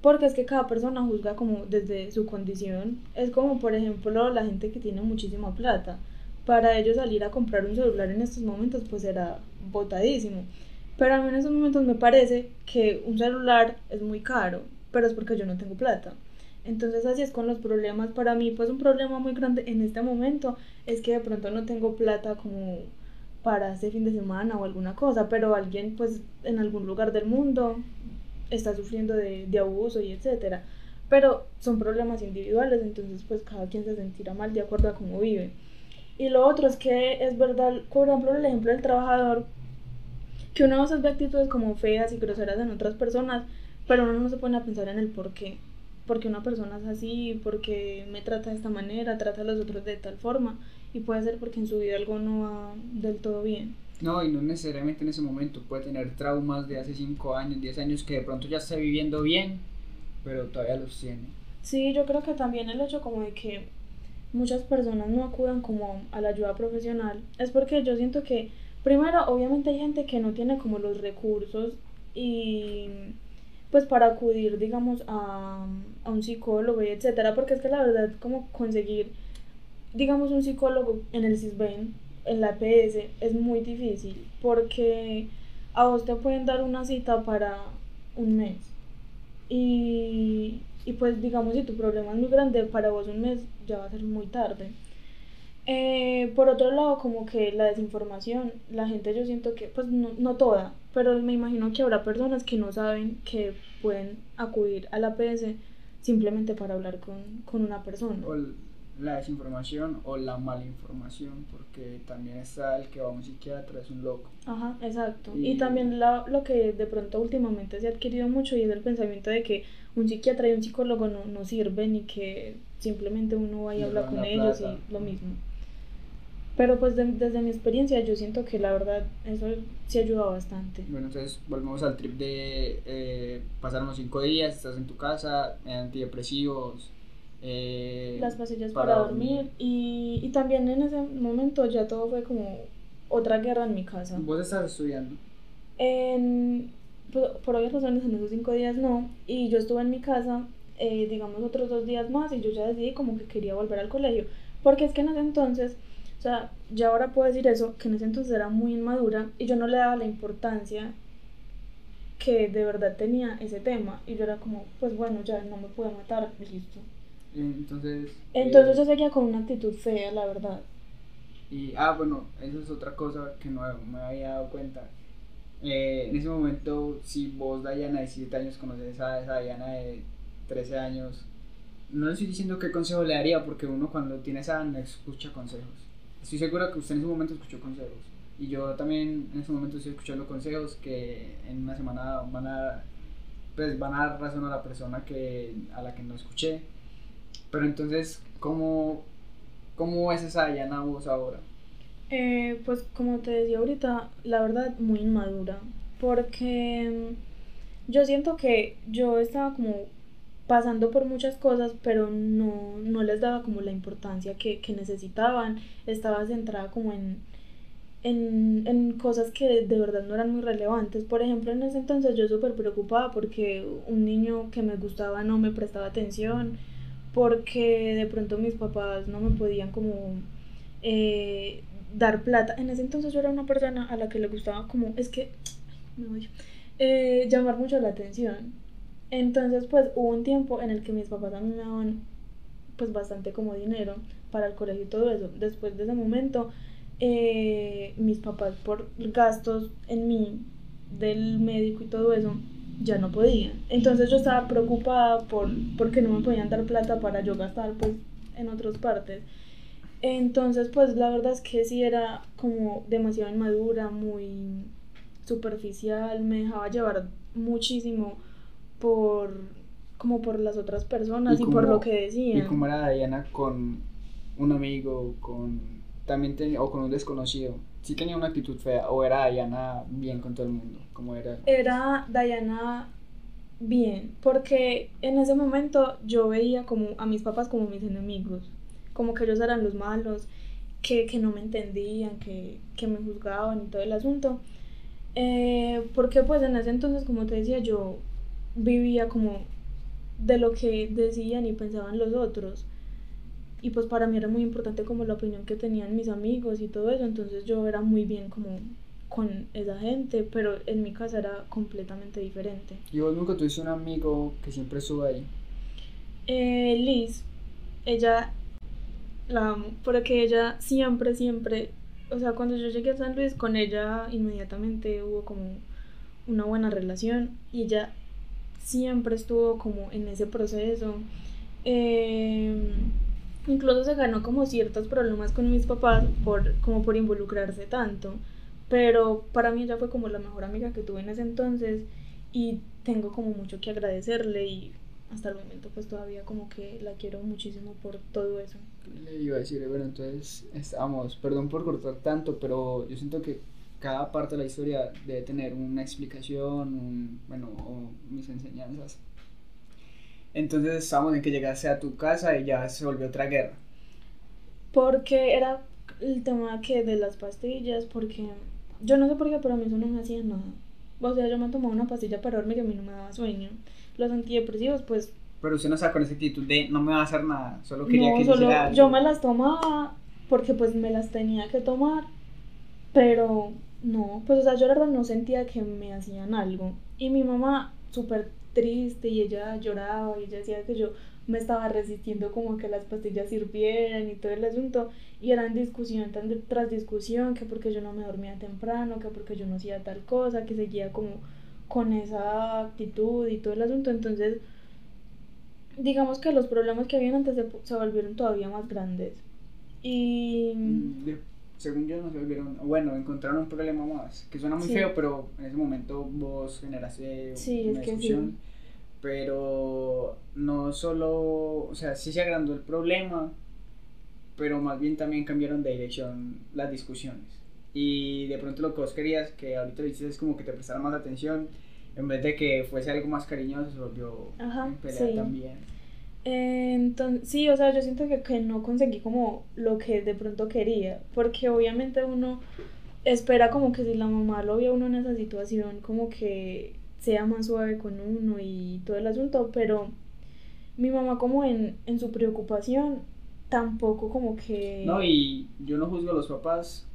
Porque es que cada persona juzga como desde su condición. Es como, por ejemplo, la gente que tiene muchísima plata. Para ellos salir a comprar un celular en estos momentos pues era botadísimo. Pero a mí en estos momentos me parece que un celular es muy caro, pero es porque yo no tengo plata. Entonces así es con los problemas. Para mí pues un problema muy grande en este momento es que de pronto no tengo plata como para este fin de semana o alguna cosa, pero alguien pues en algún lugar del mundo está sufriendo de, de abuso y etcétera. Pero son problemas individuales, entonces pues cada quien se sentirá mal de acuerdo a cómo vive. Y lo otro es que es verdad, por ejemplo, el ejemplo del trabajador, que uno ve actitudes como feas y groseras en otras personas, pero uno no se pone a pensar en el por qué. Porque una persona es así, porque me trata de esta manera, trata a los otros de tal forma, y puede ser porque en su vida algo no va del todo bien. No, y no necesariamente en ese momento puede tener traumas de hace 5 años, 10 años que de pronto ya está viviendo bien, pero todavía los tiene. Sí, yo creo que también el hecho como de que muchas personas no acudan como a la ayuda profesional es porque yo siento que primero obviamente hay gente que no tiene como los recursos y pues para acudir digamos a, a un psicólogo y etcétera porque es que la verdad como conseguir digamos un psicólogo en el CISBEN en la PS es muy difícil porque a vos te pueden dar una cita para un mes. Y, y pues digamos, si tu problema es muy grande, para vos un mes ya va a ser muy tarde. Eh, por otro lado, como que la desinformación, la gente yo siento que, pues no, no toda, pero me imagino que habrá personas que no saben que pueden acudir a la PS simplemente para hablar con, con una persona. O la desinformación o la malinformación, porque también está el que va a un psiquiatra, es un loco. Ajá, exacto. Y, también la, lo que de pronto últimamente se ha adquirido mucho y es el pensamiento de que un psiquiatra y un psicólogo no, no sirven y que simplemente uno vaya a hablar con ellos y lo mismo. Pero pues desde mi experiencia yo siento que la verdad eso sí ayuda bastante. Bueno, entonces volvemos al trip de eh, pasar unos cinco días, estás en tu casa, antidepresivos. Eh, Las pastillas para, dormir, Y, y también en ese momento ya todo fue como otra guerra en mi casa. ¿Vos estás estudiando? En, por, por obvias razones en esos cinco días no, y yo estuve en mi casa, eh, digamos, otros dos días más y yo ya decidí como que quería volver al colegio, porque es que en ese entonces o sea, ya ahora puedo decir eso, que en ese entonces era muy inmadura y yo no le daba la importancia que de verdad tenía ese tema. Y yo era como, pues bueno, ya no me puedo matar, listo. Entonces... Entonces eh, yo seguía con una actitud fea, la verdad. Y, ah, bueno, eso es otra cosa que no me había dado cuenta. Eh, en ese momento, si vos, Diana, de 17 años, conoces a esa Diana de 13 años, no le estoy diciendo qué consejo le daría, porque uno cuando tiene esa no escucha consejos estoy seguro que usted en ese momento escuchó consejos. Y yo también en ese momento estoy escuchando consejos que en una semana van a, pues van a dar razón a la persona que, a la que no escuché. Pero entonces, ¿cómo, cómo es esa Diana vos ahora? Eh, pues como te decía ahorita, la verdad muy inmadura. Porque yo siento que yo estaba como pasando por muchas cosas, pero no, no les daba como la importancia que, que necesitaban. Estaba centrada como en, en, en, cosas que de verdad no eran muy relevantes. Por ejemplo, en ese entonces yo súper preocupada porque un niño que me gustaba no me prestaba atención, porque de pronto mis papás no me podían como eh, dar plata. En ese entonces yo era una persona a la que le gustaba como, es que, me voy, eh, llamar mucho la atención. Entonces, pues hubo un tiempo en el que mis papás a mí me daban pues bastante como dinero para el colegio y todo eso. Después de ese momento, eh, mis papás por gastos en mí, del médico y todo eso, ya no podían. Entonces yo estaba preocupada por porque no me podían dar plata para yo gastar pues en otras partes. Entonces pues la verdad es que sí era como demasiado inmadura, muy superficial, me dejaba llevar muchísimo por como por las otras personas y, por lo que decían. ¿Y cómo era Diana con un amigo, con también o con un desconocido? ¿Sí tenía una actitud fea o era Diana bien con todo el mundo? ¿Cómo era? Era Diana bien, porque en ese momento yo veía como a mis papás como mis enemigos, como que ellos eran los malos, que, que no me entendían, que, que, me juzgaban y todo el asunto. Eh, porque pues en ese entonces, como te decía, yo vivía como de lo que decían y pensaban los otros. Y pues para mí era muy importante como la opinión que tenían mis amigos y todo eso, entonces yo era muy bien como con esa gente, pero en mi casa era completamente diferente. ¿Y vos nunca tuviste un amigo que siempre estuvo ahí? Eh, Liz, ella la amo, porque ella siempre, siempre, o sea, cuando yo llegué a San Luis con ella inmediatamente hubo como una buena relación y ella siempre estuvo como en ese proceso. Em, incluso se ganó como ciertos problemas con mis papás por, como por involucrarse tanto. Pero para mí ella fue como la mejor amiga que tuve en ese entonces y tengo como mucho que agradecerle y hasta el momento pues todavía como que la quiero muchísimo por todo eso. Le iba a decir, bueno, entonces estamos, perdón por cortar tanto, pero yo siento que cada parte de la historia debe tener una explicación, un, bueno, o mis enseñanzas. Entonces estábamos en que llegase a tu casa y ya se volvió otra guerra. Porque era el tema que de las pastillas, porque yo no sé por qué, pero a mí eso no me hacía nada. O sea, yo me tomaba una pastilla para dormir y a mí no me daba sueño. Los antidepresivos, pues... Pero usted no está con esa actitud de no me va a hacer nada, solo quería que solo Yo me las tomaba porque pues me las tenía que tomar, pero No, pues o sea, yo la verdad no sentía que me hacían algo. Y mi mamá, súper triste, y ella lloraba, y ella decía que yo me estaba resistiendo como que las pastillas sirvieran y todo el asunto. Y eran discusión tras discusión, que porque yo no me dormía temprano, que porque yo no hacía tal cosa, que seguía como con esa actitud y todo el asunto. Entonces, digamos que los problemas que habían antes se, volvieron todavía más grandes. Y... Según yo no se volvieron, bueno, encontraron un problema más, que suena muy feo, pero en ese momento vos generaste sí, una discusión. Pero no solo, o sea, sí se agrandó el problema, pero más bien también cambiaron de dirección las discusiones. Y de pronto lo que vos querías, que ahorita lo dices, es como que te prestara más atención, en vez de que fuese algo más cariñoso, se volvió Ajá, pelea también. Entonces, sí, o sea, yo siento que, que no conseguí como lo que de pronto quería, porque obviamente uno espera como que si la mamá lo vio uno en esa situación, como que sea más suave con uno y todo el asunto, pero mi mamá como en, en su preocupación tampoco como que... No, y yo no juzgo a los papás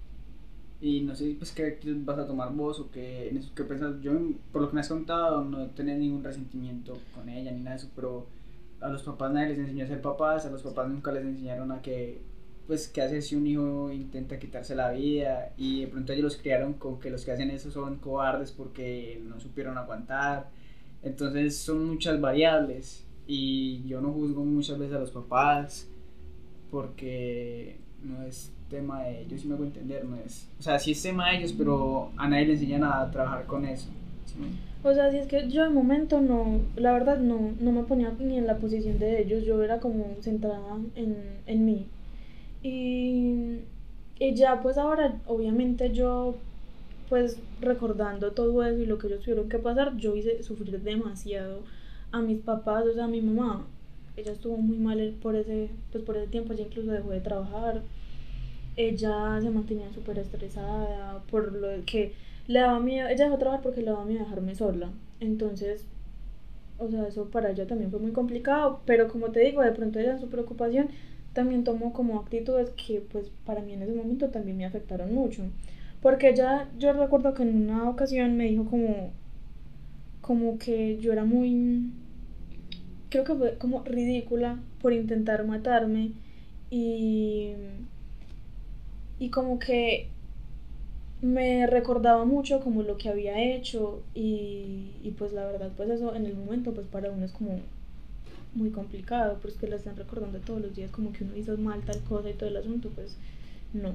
y no sé pues qué vas a tomar vos o qué, qué pensás. Yo, por lo que me has contado, no tenés ningún resentimiento con ella ni nada de eso, pero a los papás nadie les enseñó a ser papás, a los papás nunca les enseñaron a que pues qué hacer si un hijo intenta quitarse la vida y de pronto ellos los criaron con que los que hacen eso son cobardes porque no supieron aguantar. Entonces son muchas variables y yo no juzgo muchas veces a los papás porque no es tema de ellos, si me hago entender, no es, o sea, sí es tema de ellos, pero a nadie le enseñan a trabajar con eso. O sea, si es que yo de momento no, la verdad no, no me ponía ni en la posición de ellos, yo era como centrada en, en mí. Y, y ya pues ahora, obviamente yo, pues recordando todo eso y lo que ellos tuvieron que pasar, yo hice sufrir demasiado a mis papás, o sea, a mi mamá. Ella estuvo muy mal por ese, pues por ese tiempo, ella incluso dejó de trabajar. Ella se mantenía súper estresada por lo que le daba miedo, ella dejó de trabajar porque le daba miedo dejarme sola. Entonces, o sea, eso para ella también fue muy complicado, pero como te digo, de pronto ella su preocupación también tomó como actitudes que pues para mí en ese momento también me afectaron mucho. Porque ella, yo recuerdo que en una ocasión me dijo como, como que yo era muy, creo que fue como ridícula por intentar matarme y, y como que me recordaba mucho como lo que había hecho y, y pues la verdad pues eso en el momento pues para uno es como muy complicado, pues que la están recordando todos los días como que uno hizo mal tal cosa y todo el asunto, pues no.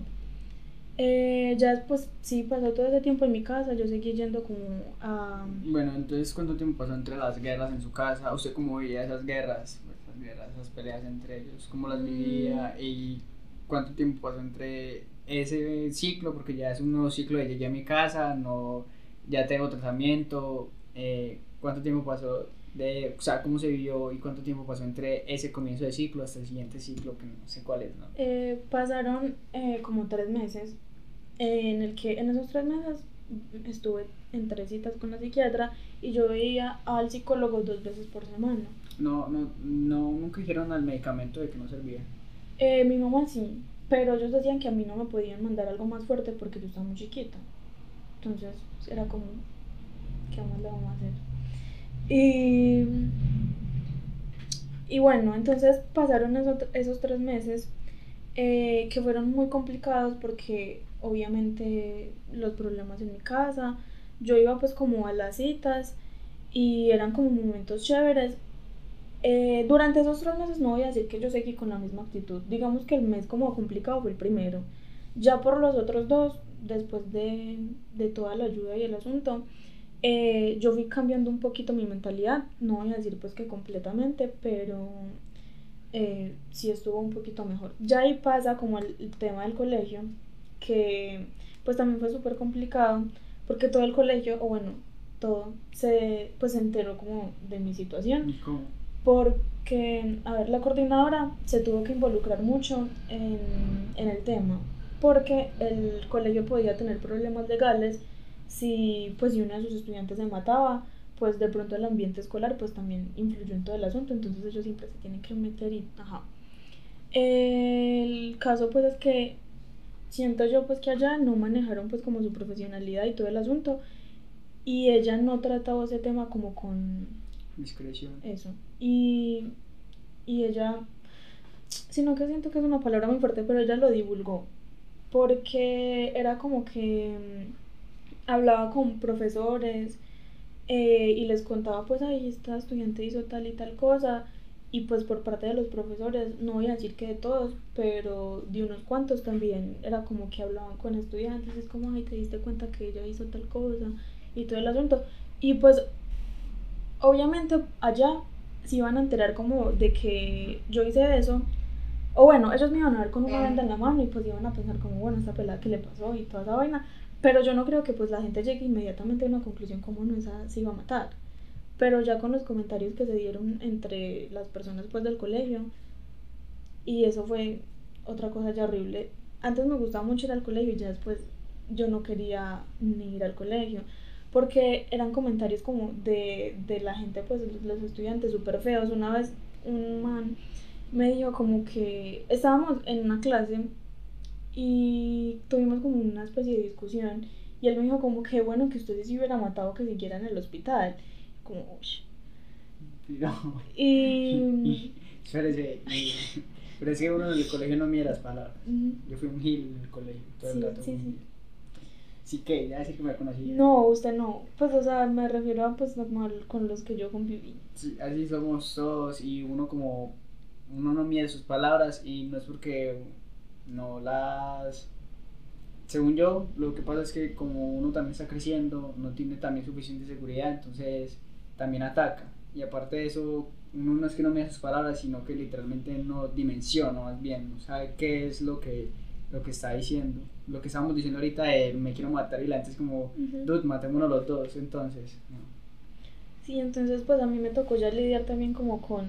Eh, ya pues sí, pasó todo ese tiempo en mi casa, yo seguí yendo como a... Bueno, entonces ¿cuánto tiempo pasó entre las guerras en su casa? ¿Usted cómo veía esas guerras, esas guerras, esas peleas entre ellos? ¿Cómo las vivía? Mm. ¿Y cuánto tiempo pasó entre ese ciclo? Porque ya es un nuevo ciclo de llegué a mi casa, no, ya tengo tratamiento. Eh, ¿Cuánto tiempo pasó de, o sea, cómo se vivió y cuánto tiempo pasó entre ese comienzo de ciclo hasta el siguiente ciclo, que no sé cuál es, ¿no? Eh, pasaron eh, como tres meses, eh, en el que en esos tres meses estuve en tres citas con la psiquiatra y yo veía al psicólogo dos veces por semana. No, no, no, nunca dijeron al medicamento de que no servía. mi mamá sí, pero ellos decían que a mí no me podían mandar algo más fuerte porque yo estaba muy chiquita. Entonces era como, ¿qué más le vamos a hacer? Y, y bueno, entonces pasaron esos, tres meses eh, que fueron muy complicados porque obviamente los problemas en mi casa, yo iba pues como a las citas y eran como momentos chéveres. Eh, durante esos tres meses no voy a decir que yo seguí con la misma actitud. Digamos que el mes como complicado fue el primero. Ya por los otros dos, después de, de toda la ayuda y el asunto, eh, yo fui cambiando un poquito mi mentalidad, no voy a decir pues que completamente, pero eh, sí estuvo un poquito mejor. Ya ahí pasa como el, tema del colegio, que pues también fue súper complicado, porque todo el colegio, o bueno, todo, se pues se enteró como de mi situación. Porque, a ver, la coordinadora se tuvo que involucrar mucho en, en el tema, porque el colegio podía tener problemas legales si pues si uno de sus estudiantes se mataba, pues de pronto el ambiente escolar pues también influyó en todo el asunto, entonces ellos siempre se tienen que meter y ajá. El caso pues es que siento yo pues que allá no manejaron pues como su profesionalidad y todo el asunto y ella no trataba ese tema como con Discreción. eso y, y ella sino que siento que es una palabra muy fuerte pero ella lo divulgó porque era como que mm, hablaba con profesores eh, y les contaba pues ahí esta estudiante hizo tal y tal cosa y pues por parte de los profesores, no voy a decir que de todos, pero de unos cuantos también era como que hablaban con estudiantes, es como, ay, te diste cuenta que ella hizo tal cosa y todo el asunto. Y pues obviamente allá se iban a enterar como de que yo hice eso, o bueno, ellos me iban a ver con una venda en la mano y pues iban a pensar como, bueno, esta pelada que le pasó y toda esa vaina, pero yo no creo que pues la gente llegue inmediatamente a una conclusión como no, esa se iba a matar pero ya con los comentarios que se dieron entre las personas pues del colegio y eso fue otra cosa ya horrible. Antes me gustaba mucho ir al colegio y ya después yo no quería ni ir al colegio porque eran comentarios como de, de la gente pues los estudiantes súper feos una vez un man me dijo como que estábamos en una clase y tuvimos como una especie de discusión y él me dijo como que bueno que usted se hubiera matado que siguiera en el hospital como, Y... Espérese, pero es que uno en el colegio no mira las palabras. Yo fui un gil en el colegio, todo el rato. Sí, sí. Sí que, ya decir que me conocí. No, usted no. Pues, o sea, me refiero a, pues, normal con los que yo conviví. Sí, así somos todos y uno como, uno no mide sus palabras y no es porque no las según yo, lo que pasa es que como uno también está creciendo, no tiene también suficiente seguridad, entonces también ataca. Y aparte de eso, uno no es que no me sus palabras, sino que literalmente no dimensiona más bien, no sabe qué es lo que, lo que está diciendo. Lo que estábamos diciendo ahorita de me quiero matar y la gente es como, dude, matémonos los dos, entonces. Sí, entonces pues a mí me tocó ya lidiar también como con,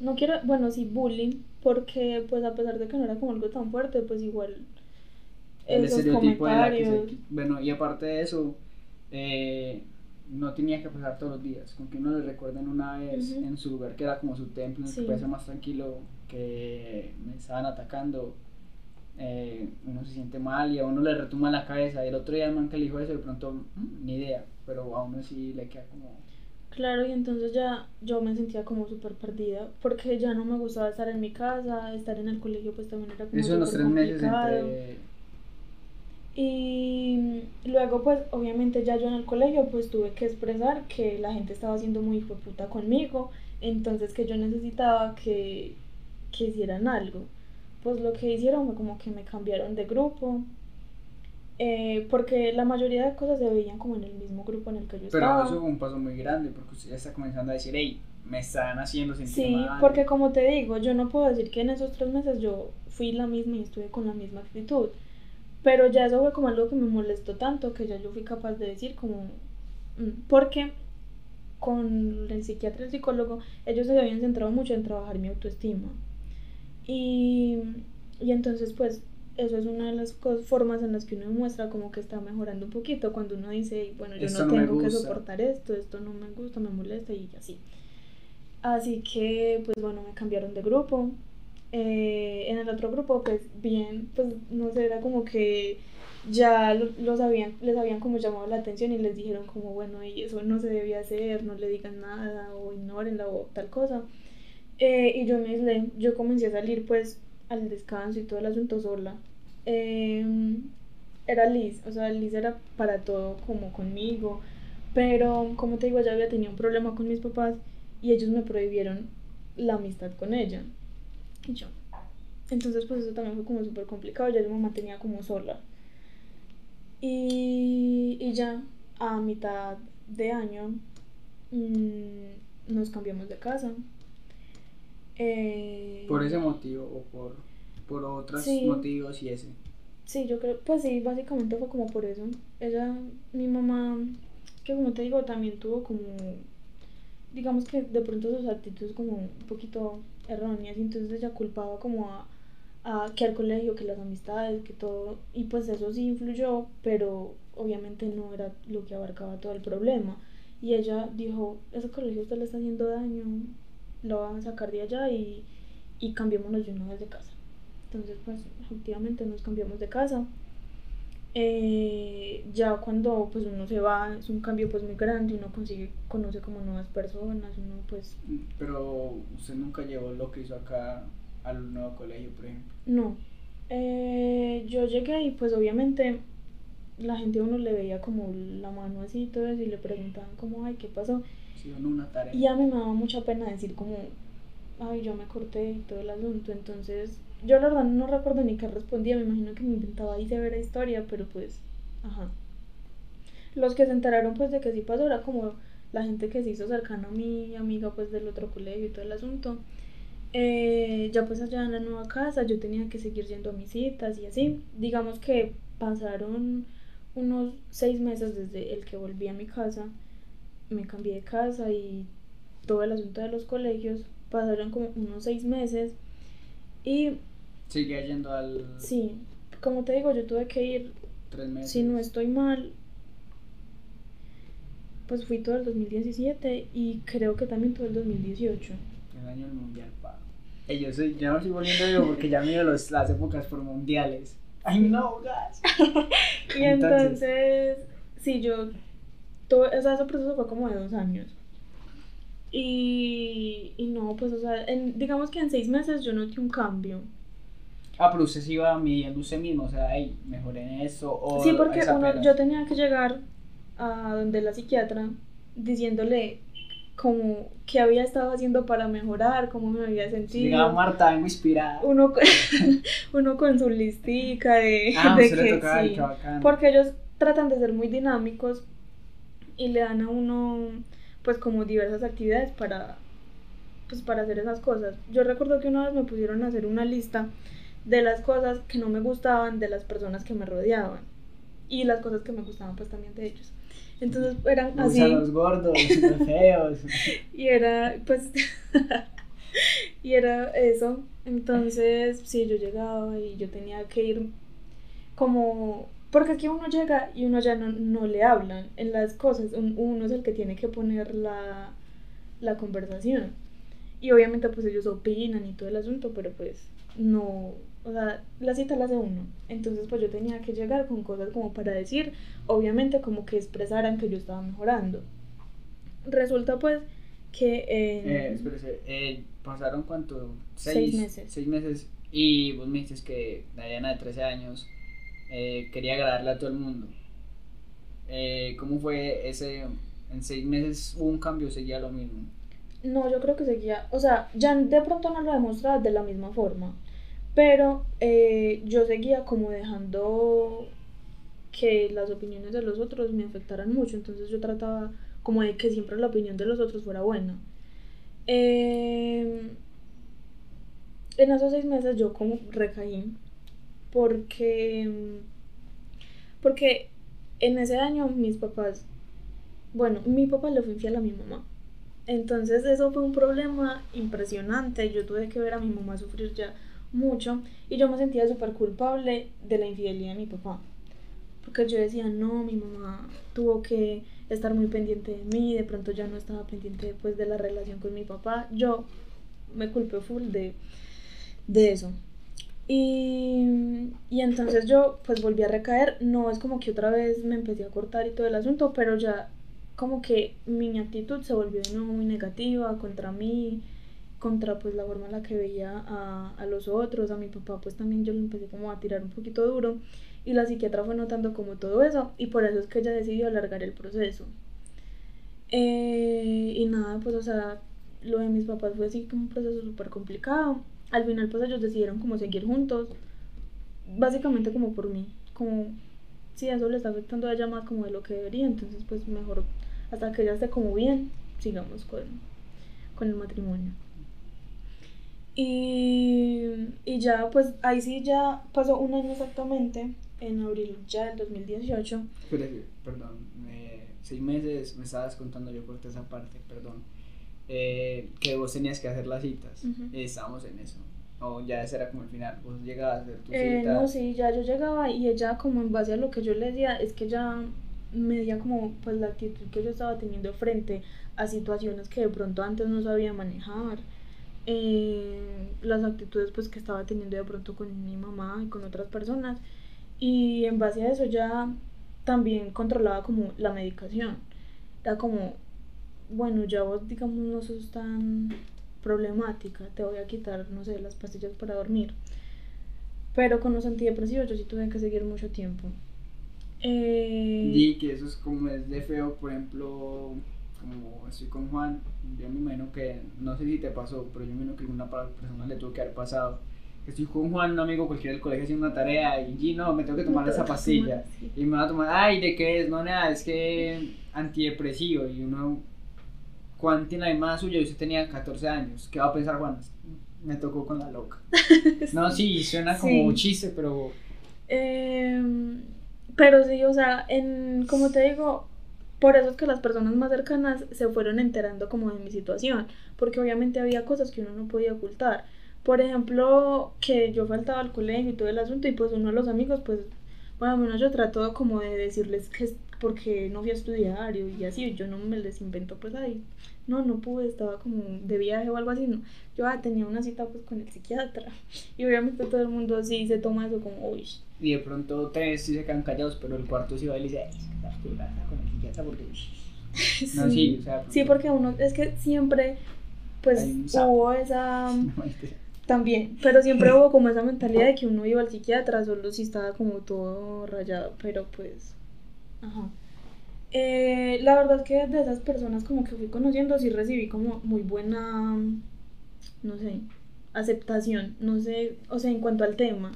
no quiero, bueno, sí, bullying, porque pues a pesar de que no era como algo tan fuerte, pues igual... El estereotipo de la que se, Bueno, y aparte de eso, eh, no tenía que pasar todos los días, con que uno le recuerden una vez en su lugar que era como su templo, en el que puede ser más tranquilo, que me estaban atacando, eh, uno se siente mal y a uno le retuma la cabeza. Y el otro día el man que le dijo eso, de pronto, mm, ni idea, pero a uno sí le queda como... Claro, y entonces ya yo me sentía como súper perdida, porque ya no me gustaba estar en mi casa, estar en el colegio pues también era como... Eso en los tres meses entre y luego, pues, obviamente ya yo en el colegio, pues tuve que expresar que la gente estaba siendo muy puta conmigo, entonces que yo necesitaba que, que hicieran algo. Pues lo que hicieron fue como que me cambiaron de grupo, eh, porque la mayoría de cosas se veían como en el mismo grupo en el que yo estaba. Pero eso fue un paso muy grande, porque usted ya está comenzando a decir, hey, me están haciendo sentir Sí, porque como te digo, yo no puedo decir que en esos tres meses yo fui la misma y estuve con la misma actitud pero ya eso fue como algo que me molestó tanto que ya yo fui capaz de decir como... Mm, porque con el psiquiatra y el psicólogo, ellos se habían centrado mucho en trabajar mi autoestima. Y, y entonces pues eso es una de las formas en las que uno muestra como que está mejorando un poquito, cuando uno dice, bueno, yo no tengo que soportar esto, esto no me gusta, me molesta y así. Así que pues bueno, me cambiaron de grupo, eh, en el otro grupo, pues bien, pues no sé, era como que ya los habían, les habían como llamado la atención y les dijeron como, bueno, y eso no se debía hacer, no le digan nada o ignórenla o tal cosa. Eh, y yo me aislé, yo comencé a salir pues al descanso y todo el asunto sola. Em, era Liz, o sea, Liz era para todo como conmigo, pero como te digo, ya había tenido un problema con mis papás y ellos me prohibieron la amistad con ella y yo. Entonces, pues eso también fue como súper complicado. Ya yo me mantenía como sola. Y, y ya a mitad de año mmm, nos cambiamos de casa. Eh, ¿Por ese motivo o por, por otros motivos y ese? Sí, yo creo, pues sí, básicamente fue como por eso. Ella, mi mamá, que como te digo, también tuvo como, digamos que de pronto sus actitudes como un poquito erróneas y entonces ella culpaba como a, a, que al colegio, que las amistades, que todo, y pues eso sí influyó, pero obviamente no era lo que abarcaba todo el problema. Y ella dijo, ese colegio usted le está haciendo daño, lo van a sacar de allá y, y cambiémonos de una vez de casa. Entonces, pues, efectivamente nos cambiamos de casa. Eh, ya cuando pues uno se va es un cambio pues muy grande uno consigue conoce como nuevas personas uno pues pero usted nunca llevó lo que hizo acá al nuevo colegio por ejemplo no eh, yo llegué y pues obviamente la gente a uno le veía como la mano así y todo eso y le preguntaban como ay qué pasó una tarea. y a mí me daba mucha pena decir como ay yo me corté y todo el asunto entonces yo la verdad no recuerdo ni qué respondía, me imagino que me inventaba ahí ver la historia, pero pues, ajá. Los que se enteraron pues de que sí pasó era como la gente que se hizo cercana a mi amiga pues del otro colegio y todo el asunto. Eh, ya pues allá en la nueva casa yo tenía que seguir yendo a mis citas y así. Digamos que pasaron unos seis meses desde el que volví a mi casa, me cambié de casa y todo el asunto de los colegios, pasaron como unos seis meses y Sigue yendo al... Sí, como te digo, yo tuve que ir... Tres meses. Si no estoy mal, pues fui todo el 2017 y creo que también todo el 2018. El año del mundial, pa. Yo, soy, yo me estoy volviendo yo porque ya me los, las épocas por mundiales. ¡Ay, no, gas! y entonces, sí, yo. Todo, o sea, ese proceso fue como de dos años. Y, y no, pues, o sea, en, digamos que en seis meses yo noté un cambio. Ah, pero usted se iba midiendo usted mismo, o sea, ay, mejoré en eso. O sí, porque uno, yo tenía que llegar a donde la psiquiatra diciéndole como qué había estado haciendo para mejorar, cómo me había sentido. Llegaba Marta, vengo inspirada. Uno, uno con su listica de, ah, de que sí, porque ellos tratan de ser muy dinámicos y le dan a uno pues como diversas actividades para pues para hacer esas cosas. Yo recuerdo que una vez me pusieron a hacer una lista de las cosas que no me gustaban de las personas que me rodeaban y las cosas que me gustaban pues también de ellos. Entonces eran así. los gordos, los feos. y era pues y era eso. Entonces, sí, yo llegaba y yo tenía que ir como porque aquí uno llega y uno ya no, no le hablan en las cosas, uno es el que tiene que poner la, la conversación. Y obviamente pues ellos opinan y todo el asunto, pero pues no, o sea, la cita la hace uno. Entonces, pues yo tenía que llegar con cosas como para decir, obviamente como que expresaran que yo estaba mejorando. Resulta pues que... Eh, espérese, eh, ¿pasaron cuánto? Seis, meses. Seis meses. Y vos me dices que Diana de 13 años eh, quería agradarle a todo el mundo. Eh, ¿Cómo fue ese... En seis meses hubo un cambio, seguía lo mismo? No, yo creo que seguía, o sea, ya de pronto no lo demostraba de la misma forma. Pero eh, yo seguía como dejando que las opiniones de los otros me afectaran mucho, entonces yo trataba como de que siempre la opinión de los otros fuera buena. Em, en esos seis meses yo como recaí porque porque en ese año mis papás bueno mi papá le fue infiel a mi mamá entonces eso fue un problema impresionante yo tuve que ver a mi mamá sufrir ya mucho y yo me sentía súper culpable de la infidelidad de mi papá. Porque yo decía, no, mi mamá tuvo que estar muy pendiente de mí, de pronto ya no estaba pendiente después de la relación con mi papá. Yo me culpé full de, de eso. Y, y entonces yo pues volví a recaer, no es como que otra vez me empecé a cortar y todo el asunto, pero ya como que mi actitud se volvió de nuevo muy negativa contra mí, contra pues la forma en la que veía a, a, los otros, a mi papá pues también yo le empecé como a tirar un poquito duro y la psiquiatra fue notando como todo eso y por eso es que ella decidió alargar el proceso. Eh, y nada, pues o sea, lo de mis papás fue así como un proceso súper complicado. Al final pues ellos decidieron como seguir juntos, básicamente como por mí, como si eso le está afectando a ella más como de lo que debería, entonces pues mejor hasta que ella esté como bien, sigamos con, con el matrimonio. Y, y ya, pues ahí sí ya pasó un año exactamente, en abril ya del 2018. Pero, perdón, seis meses me estabas contando, yo corté esa parte, perdón, eh, que vos tenías que hacer las citas. Estábamos en eso. O ya ese era como el final, vos llegabas a hacer tu eh, No, sí, ya yo llegaba y ella como en base a lo que yo le decía, es que ya medía como pues la actitud que yo estaba teniendo frente a situaciones que de pronto antes no sabía manejar eh, las actitudes pues que estaba teniendo de pronto con mi mamá y con otras personas y en base a eso ya también controlaba como la medicación. Era como, bueno, ya vos digamos no sos tan problemática, te voy a quitar, no sé, las pastillas para dormir. Pero con los antidepresivos yo sí tuve que seguir mucho tiempo. Eh... Y que eso es como es de feo, por ejemplo, como estoy con Juan, yo me imagino que, no sé si te pasó, pero yo me imagino que alguna persona le tuvo que haber pasado. Estoy con Juan, un amigo cualquiera del colegio haciendo una tarea y no, me tengo que tomar esa pastilla. Y me va a tomar, ay, ¿de qué es? No, nada, es que antidepresivo. Y uno, Juan tiene la misma suya y usted tenía 14 años. ¿Qué va a pensar Juan? Me tocó con la loca. No, sí, suena como un chiste, pero... Em, pero sí, o sea, en, como te digo, por eso es que las personas más cercanas se fueron enterando como de mi situación, porque obviamente había cosas que uno no podía ocultar. Por ejemplo, que yo faltaba al colegio y todo el asunto y pues uno de los amigos pues bueno, bueno, yo trato como de decirles que porque no fui a estudiar y así, yo no me les invento pues ahí, no, no pude, estaba como de viaje o algo así, no, yo ah, tenía una cita pues con el psiquiatra. Y obviamente todo el mundo así se toma eso como, uy. Y de pronto tres sí se quedan callados, pero el cuarto sí va y le dice, con el psiquiatra porque... No, sí, o sea, sí, porque uno, es que siempre pues hubo esa... También, pero siempre hubo como esa mentalidad de que uno iba al psiquiatra solo si estaba como todo rayado, pero pues, ajá. Eh, la verdad es que de esas personas como que fui conociendo sí recibí como muy buena, no sé, aceptación, no sé, o sea, en cuanto al tema.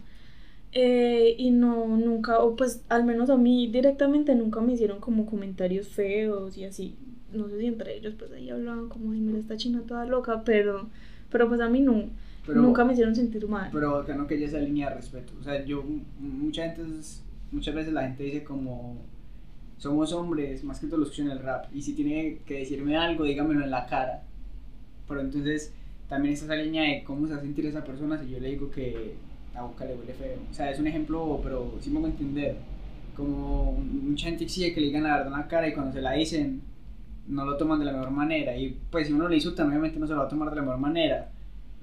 Eh, y no, nunca, o pues al menos a mí directamente nunca me hicieron como comentarios feos y así. No sé si entre ellos pues ahí hablaban como, ay, mira esta china toda loca, pero, pero pues a mí no. Nunca me hicieron sentir mal. Pero acá no que ella esa línea de respeto. O sea, yo, mucha gente, muchas veces la gente dice como, somos hombres, más que todos los que escuchan el rap, y si tiene que decirme algo, dígamelo en la cara. Pero entonces también está esa línea de cómo se va a sentir esa persona si yo le digo que la boca le huele feo. O sea, es un ejemplo, pero sí me voy a entender. Como mucha gente exige que le digan la verdad en la cara y cuando se la dicen, no lo toman de la mejor manera. Y pues si uno le insulta, obviamente no se lo va a tomar de la mejor manera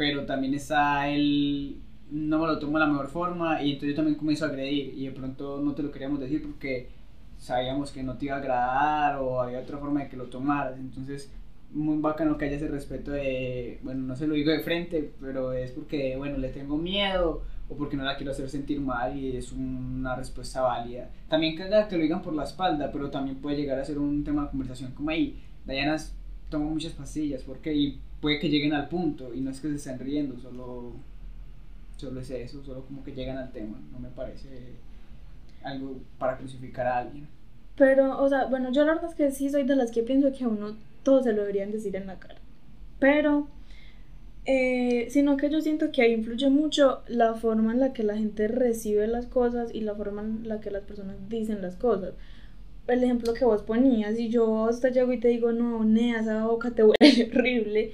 pero también está el no me lo tomo de la mejor forma y entonces yo también comienzo a agredir y de pronto no te lo queríamos decir porque sabíamos que no te iba a agradar o había otra forma de que lo tomaras, entonces muy bacano que haya ese respeto de, bueno, no se lo digo de frente, pero es porque, bueno, le tengo miedo o porque no la quiero hacer sentir mal y es una respuesta válida. También que, que lo digan por la espalda, pero también puede llegar a ser un tema de conversación como ahí, Diana toma muchas pastillas, porque y puede que lleguen al punto y no es que se estén riendo, solo, solo es eso, solo como que llegan al tema, no me parece algo para crucificar a alguien. Pero, o sea, bueno, yo la verdad es que sí soy de las que pienso que a uno todo se lo deberían decir en la cara. Pero, eh, sino que yo siento que ahí influye mucho la forma en la que la gente recibe las cosas y la forma en la que las personas dicen las cosas el ejemplo que vos ponías, y yo hasta llego y te digo, no, Nea, esa boca te huele horrible,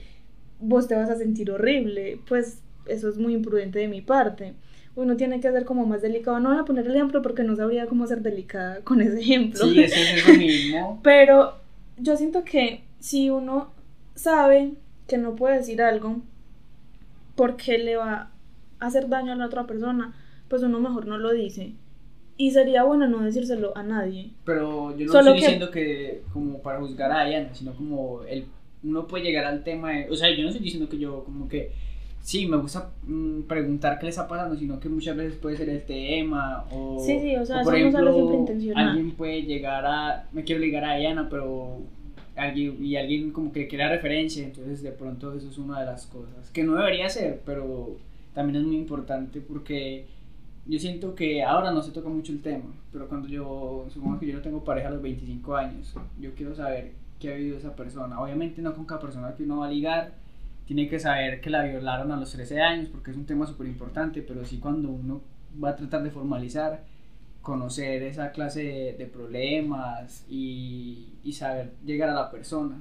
vos te vas a sentir horrible. Pues eso es muy imprudente de mi parte. Uno tiene que ser como más delicado. No voy a poner el ejemplo porque no sabría cómo ser delicada con ese ejemplo. Sí, eso es lo mismo. Pero yo siento que si uno sabe que no puede decir algo porque le va a hacer daño a la otra persona, pues uno mejor no lo dice. Y sería bueno no decírselo a nadie. Pero yo no estoy diciendo que como para juzgar a Diana, sino como el, uno puede llegar al tema de, o sea, yo no estoy diciendo que yo como que sí, me gusta mm, preguntar qué le está pasando, sino que muchas veces puede ser el tema o, sí, sí, o sea, por ejemplo, alguien puede llegar a, me quiero ligar a Diana, pero alguien, y alguien como que quiere referencia, entonces de pronto eso es una de las cosas que no debería ser, pero también es muy importante porque yo siento que ahora no se toca mucho el tema, pero cuando yo, supongo que yo no tengo pareja a los 25 años, yo quiero saber qué ha vivido esa persona. Obviamente no con cada persona que uno va a ligar, tiene que saber que la violaron a los 13 años, porque es un tema súper importante, pero sí cuando uno va a tratar de formalizar, conocer esa clase de, problemas y, y saber llegar a la persona,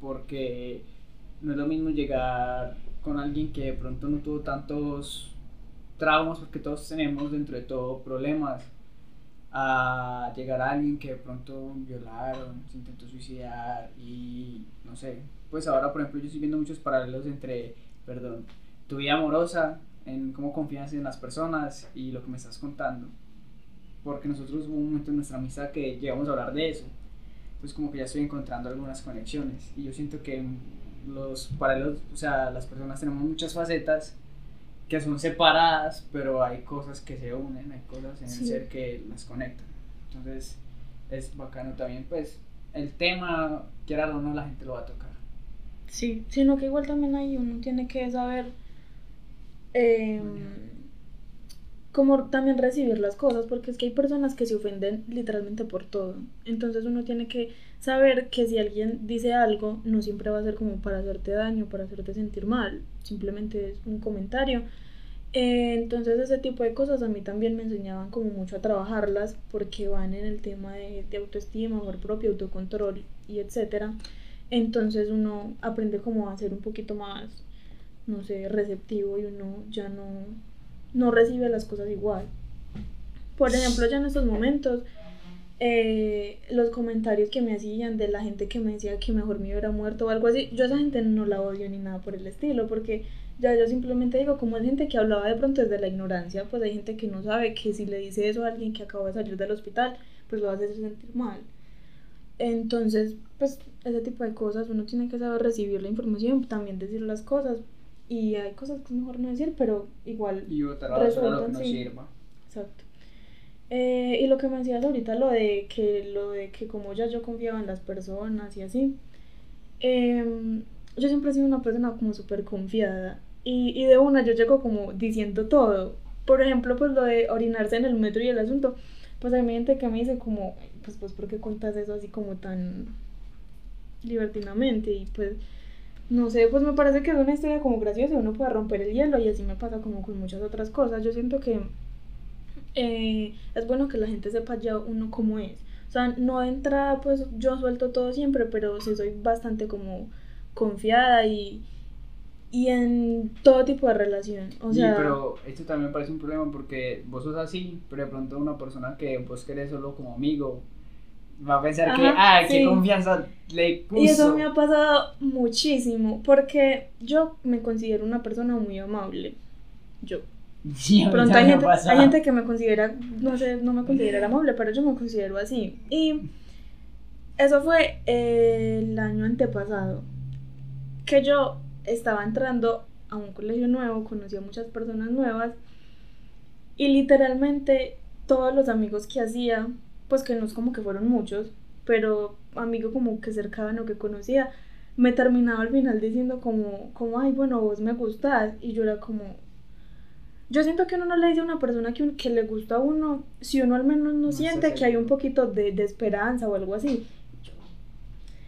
porque no es lo mismo llegar con alguien que de pronto no tuvo tantos traumas, porque todos tenemos dentro de todo problemas, a llegar a alguien que de pronto violaron, se intentó suicidar y no sé, pues ahora por ejemplo yo estoy viendo muchos paralelos entre perdón, tu vida amorosa, en cómo confías en las personas y lo que me estás contando. Porque nosotros hubo un momento en nuestra amistad que llegamos a hablar de eso. Entonces como que ya estoy encontrando algunas conexiones. Y yo siento que los paralelos, o sea, las personas tenemos muchas facetas que son separadas, pero hay cosas que se unen, hay cosas en el ser que las conectan. Entonces es bacano también, pues el tema, quiera o no, la gente lo va a tocar. Sí, sino que igual también hay uno tiene que saber eh, como también recibir las cosas, porque es que hay personas que se ofenden literalmente por todo. Entonces uno tiene que saber que si alguien dice algo, no siempre va a ser como para hacerte daño, para hacerte sentir mal, simplemente es un comentario. Eh, entonces ese tipo de cosas a mí también me enseñaban como mucho a trabajarlas porque van en el tema de autoestima, amor propio, autocontrol y etcétera. Entonces uno aprende como a ser un poquito más, no sé, receptivo y uno ya no no recibe las cosas igual. Por ejemplo, ya en estos momentos, eh, los comentarios que me hacían de la gente que me decía que mejor me hubiera muerto o algo así, yo esa gente no la odio ni nada por el estilo, porque ya yo simplemente digo, como es gente que hablaba de pronto desde la ignorancia, pues hay gente que no sabe que si le dice eso a alguien que acaba de salir del hospital, pues lo hacer sentir mal. Entonces, pues ese tipo de cosas, uno tiene que saber recibir la información, también decir las cosas, y hay cosas que es mejor no decir, pero igual. Y otra lo que no sirva. Exacto. Eh, y lo que me decías ahorita, lo de que, lo de que como ya yo confiaba en las personas y así. Em, yo siempre he sido una persona como súper confiada. Y, y de una yo llego como diciendo todo. Por ejemplo, pues lo de orinarse en el metro y el asunto. Pues hay gente que me dice como, pues, pues, ¿por qué cuentas eso así como tan libertinamente? Y pues no sé, pues me parece que es una historia como graciosa, uno puede romper el hielo y así me pasa como con muchas otras cosas. Yo siento que eh, es bueno que la gente sepa ya uno cómo es. O sea, no de entrada pues yo suelto todo siempre, pero sí soy bastante como confiada y, y en todo tipo de relación. O sea, sí, pero esto también me parece un problema porque vos sos así, pero de pronto una persona que vos querés solo como amigo va a pensar que, ah, qué confianza le puso. Y eso me ha pasado muchísimo, porque yo me considero una persona muy amable. Yo. Sí, Pronto hay gente, hay gente que me considera, no sé, no me considera amable, pero yo me considero así. Y eso fue el año antepasado, que yo estaba entrando a un colegio nuevo, conocí a muchas personas nuevas, y literalmente todos los amigos que hacía pues que no es como que fueron muchos, pero amigo como que cercano que conocía, me terminaba al final diciendo como, como, ay, bueno, vos me gustás, y yo era como, yo siento que uno no le dice a una persona que, que le gusta a uno, si uno al menos no, siente que hay un poquito de, de, esperanza o algo así.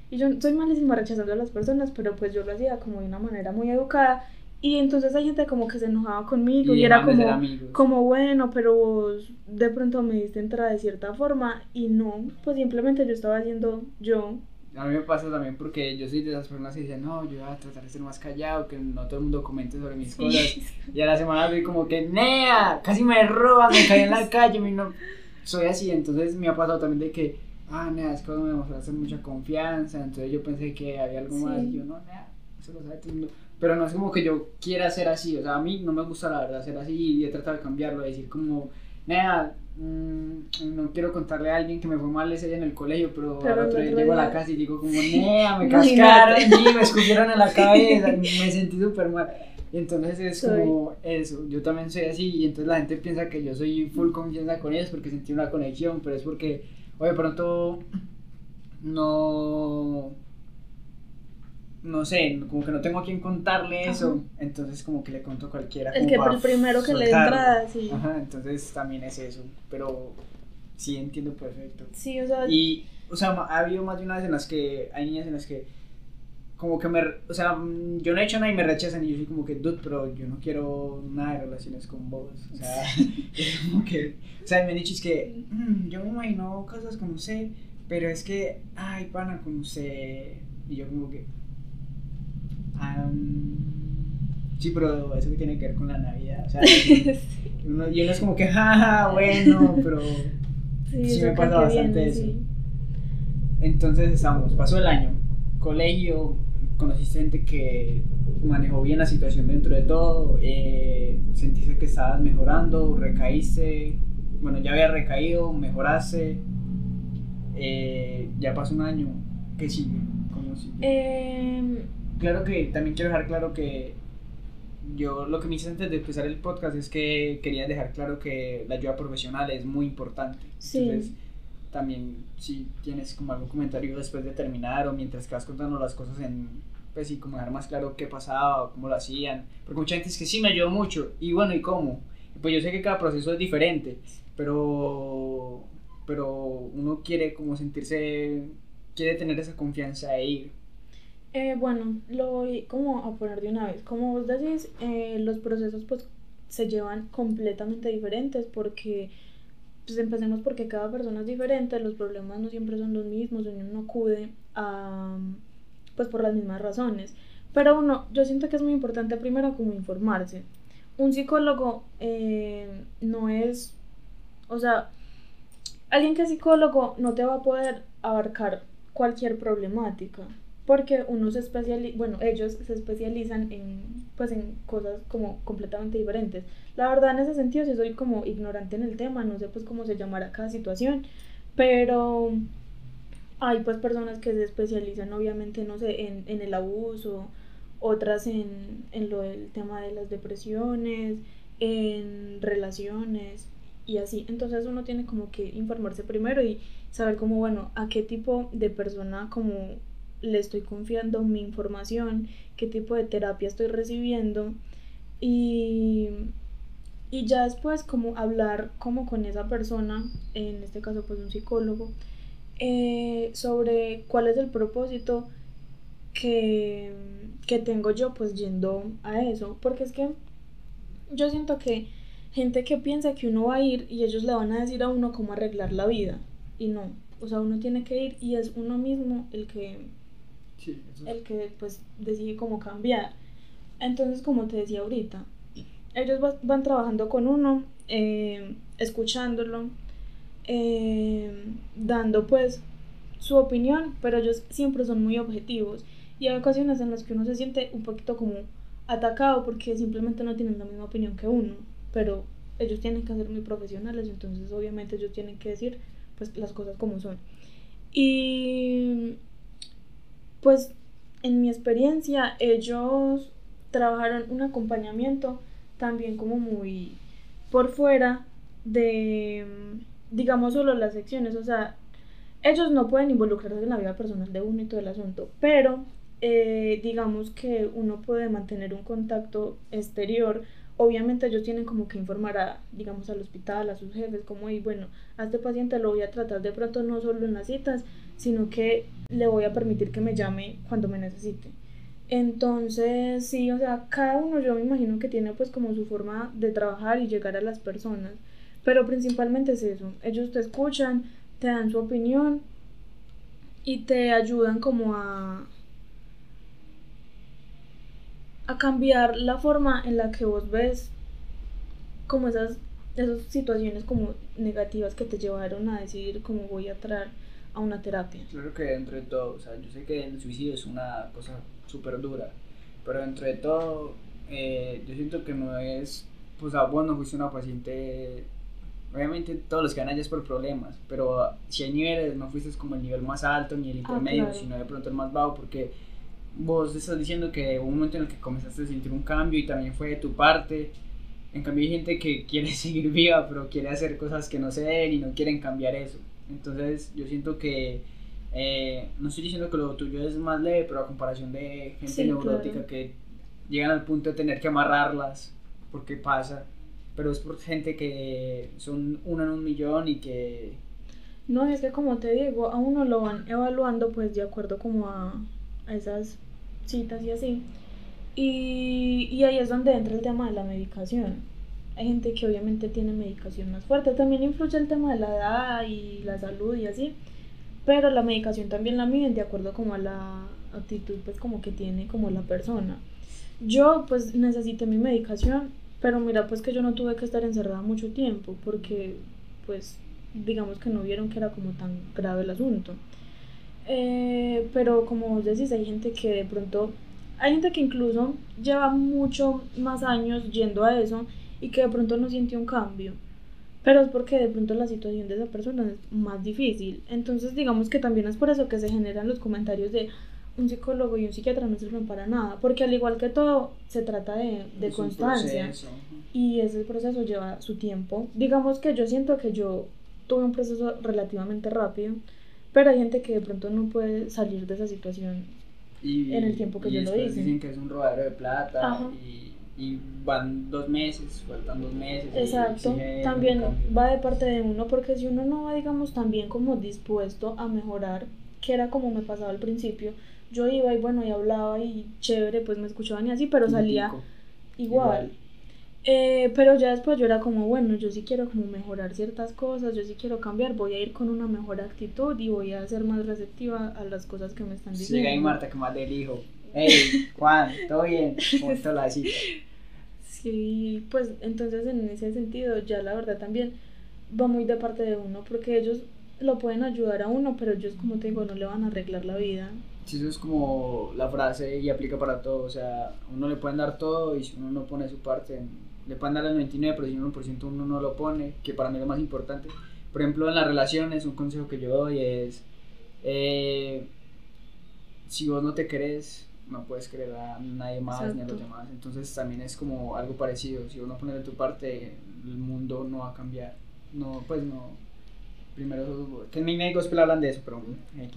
Y yo soy malísima rechazando a las personas, pero pues yo lo hacía como de una manera muy educada y entonces hay gente como que se enojaba conmigo y, era como, como, bueno, pero vos de pronto me diste entrada de cierta forma y no, pues simplemente yo estaba haciendo yo. A mí me pasa también porque yo soy de esas personas que dicen, no, yo voy a tratar de ser más callado, que no todo el mundo comente sobre mis cosas. Y a la semana vi como que, ¡Nea! Casi me roban, me caí en la calle, y no... soy así. Entonces me ha pasado también de que, ah, Nea, es que me demostraste mucha confianza. Entonces yo pensé que había algo más. Y yo, no, Nea, eso lo sabe todo el mundo pero no es como que yo quiera ser así, o sea, a mí no me gusta la verdad ser así y he tratado de cambiarlo, de decir como, nada, mmm, no quiero contarle a alguien que me fue mal ese día en el colegio, pero, al otro día llego a la casa y digo como, nea, me cascaron y me escupieron en la cabeza, me sentí súper mal. Entonces es como eso, yo también soy así y entonces la gente piensa que yo soy full confianza con ellos porque sentí una conexión, pero es porque, oye, pronto no no sé, como que no tengo a quien contarle eso, entonces como que le cuento a cualquiera. El que el primero que le entrada, sí. Ajá, entonces también es eso, pero sí entiendo perfecto. Sí, o sea... Y, o sea, ha habido más de una vez en las que, hay niñas en las que, como que me, o sea, mm, yo no he hecho nada y me rechazan y yo soy como que, dude, pero yo no quiero nada de relaciones con vos, o sea, es como que, o sea, me han dicho es que, mm, yo me imagino cosas con usted, pero es que, ay, pana, con usted, y yo como que, sí, pero eso que tiene que ver con la Navidad. O sea, uno, y uno es como que, jaja, bueno, pero sí, me pasa bastante eso. Entonces estamos, pasó el año, colegio, conociste gente que manejó bien la situación dentro de todo, eh, sentiste que estabas mejorando, recaíste, bueno, ya había recaído, mejoraste, eh, ya pasó un año, ¿qué sigue? ¿Cómo sigue? Em, Claro que también quiero dejar claro que yo lo que me hice antes de empezar el podcast es que quería dejar claro que la ayuda profesional es muy importante. Sí. Entonces, también si tienes como algún comentario después de terminar o mientras que vas contando las cosas en pues sí, como dejar más claro qué pasaba o cómo lo hacían. Porque mucha gente es que sí me ayudó mucho. Y bueno, ¿y cómo? Pues yo sé que cada proceso es diferente, pero pero uno quiere como sentirse quiere tener esa confianza de ir. Eh, bueno, lo voy como a poner de una vez. Como vos decís, eh, los procesos pues se llevan completamente diferentes porque, pues empecemos porque cada persona es diferente, los problemas no siempre son los mismos, uno no acude a, pues por las mismas razones. Pero uno, yo siento que es muy importante primero como informarse. Un psicólogo eh, no es, o sea, alguien que es psicólogo no te va a poder abarcar cualquier problemática porque uno se especializa, bueno, ellos se especializan en, pues, en cosas como completamente diferentes. La verdad, en ese sentido, sí soy como ignorante en el tema, no sé pues cómo se llamará cada situación, pero hay pues personas que se especializan obviamente, no sé, en, en el abuso, otras en, en lo del tema de las depresiones, en relaciones y así. Entonces uno tiene como que informarse primero y saber como, bueno, a qué tipo de persona como le estoy confiando mi información, qué tipo de terapia estoy recibiendo y, y ya después como hablar como con esa persona, en este caso pues un psicólogo, eh, sobre cuál es el propósito que, que tengo yo pues yendo a eso, porque es que yo siento que gente que piensa que uno va a ir y ellos le van a decir a uno cómo arreglar la vida y no, o sea, uno tiene que ir y es uno mismo el que El que pues decide cómo cambiar. Entonces, como te decía ahorita, ellos va- van trabajando con uno, eh, escuchándolo, eh, dando pues su opinión, pero ellos siempre son muy objetivos y hay ocasiones en las que uno se siente un poquito como atacado porque simplemente no tienen la misma opinión que uno, pero ellos tienen que ser muy profesionales, entonces obviamente ellos tienen que decir pues las cosas como son. Y pues en mi experiencia ellos trabajaron un acompañamiento también como muy por fuera de digamos solo las secciones, o sea, ellos no pueden involucrarse en la vida personal de uno y todo el asunto, pero eh, digamos que uno puede mantener un contacto exterior. Obviamente ellos tienen como que informar a, digamos, al hospital, a sus jefes, como, y bueno, a este paciente lo voy a tratar de pronto no solo en las citas, sino que le voy a permitir que me llame cuando me necesite. Entonces, sí, o sea, cada uno yo me imagino que tiene pues como su forma de trabajar y llegar a las personas, pero principalmente es eso, ellos te escuchan, te dan su opinión y te ayudan como a a cambiar la forma en la que vos ves como esas, esas situaciones como negativas que te llevaron a decidir cómo voy a entrar a una terapia. Claro que dentro de todo, o sea, yo sé que el suicidio es una cosa súper dura, pero dentro de todo, eh, yo siento que no es, pues, ah, vos no fuiste una paciente, obviamente todos los que van allá es por problemas, pero si hay niveles, no fuiste como el nivel más alto ni el intermedio, claro. sino de pronto el más bajo, porque vos estás diciendo que hubo un momento en el que comenzaste a sentir un cambio y también fue de tu parte. En cambio hay gente que quiere seguir viva, pero quiere hacer cosas que no se deben y no quieren cambiar eso. Entonces yo siento que, eh, no estoy diciendo que lo tuyo es más leve, pero a comparación de gente Sí, neurótica claro. que llegan al punto de tener que amarrarlas, porque pasa, pero es por gente que son una en un millón y que... No, es que como te digo, a uno lo van evaluando pues de acuerdo como a, a esas citas y así. Y, y ahí es donde entra el tema de la medicación. Hay gente que obviamente tiene medicación más fuerte. También influye el tema de la edad y la salud y así. Pero la medicación también la miden de acuerdo como a la actitud pues como que tiene como la persona. Yo pues necesité mi medicación, pero mira pues que yo no tuve que estar encerrada mucho tiempo porque pues digamos que no vieron que era como tan grave el asunto. Eh, pero como vos decís, hay gente que de pronto, hay gente que incluso lleva mucho más años yendo a eso y que de pronto no siente un cambio. Pero es porque de pronto la situación de esa persona es más difícil. Entonces digamos que también es por eso que se generan los comentarios de un psicólogo y un psiquiatra no sirven para nada. Porque al igual que todo, se trata de, de constancia. Y ese proceso lleva su tiempo. Digamos que yo siento que yo tuve un proceso relativamente rápido pero hay gente que de pronto no puede salir de esa situación en el tiempo que yo lo hice. Dicen que es un robadero de plata y, y, van dos meses, faltan dos meses. Exacto, también va de parte de uno, porque si uno no va, digamos, también como dispuesto a mejorar, que era como me pasaba al principio, yo iba y bueno, y hablaba y chévere, pues me escuchaban y así, pero salía igual. Eh, pero ya después yo era como, bueno, yo sí quiero como mejorar ciertas cosas, yo sí quiero cambiar, voy a ir con una mejor actitud y voy a ser más receptiva a las cosas que me están diciendo. Llega ahí Marta que más del hijo. Hey, Juan, ¿todo bien? ¿Cómo la cita? Sí, pues entonces en ese sentido ya la verdad también va muy de parte de uno porque ellos lo pueden ayudar a uno, pero ellos como te digo no le van a arreglar la vida. Sí, eso es como la frase y aplica para todo, o sea, uno le pueden dar todo y si uno no pone su parte le pueden dar el 99, pero si un 1% uno no lo pone, que para mí es lo más importante. Por ejemplo, en las relaciones, un consejo que yo doy es, eh, si vos no te crees, no puedes creer a nadie más ni a los demás. Entonces también es como algo parecido. Si vos no pones de tu parte, el mundo no va a cambiar. No, pues no, primero que en Gospel hablan de eso, pero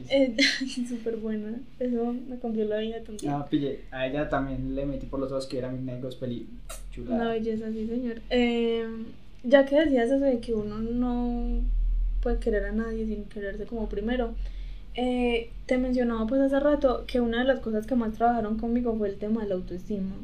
eh, súper buena, eso me cambió la vida también. Ah, pille, a ella también le metí por los dos que era mi Gospel y chula. Una belleza, sí, señor. Eh, ya que decías eso de que uno no puede querer a nadie sin quererse como primero, eh, te mencionaba pues hace rato que una de las cosas que más trabajaron conmigo fue el tema de la autoestima.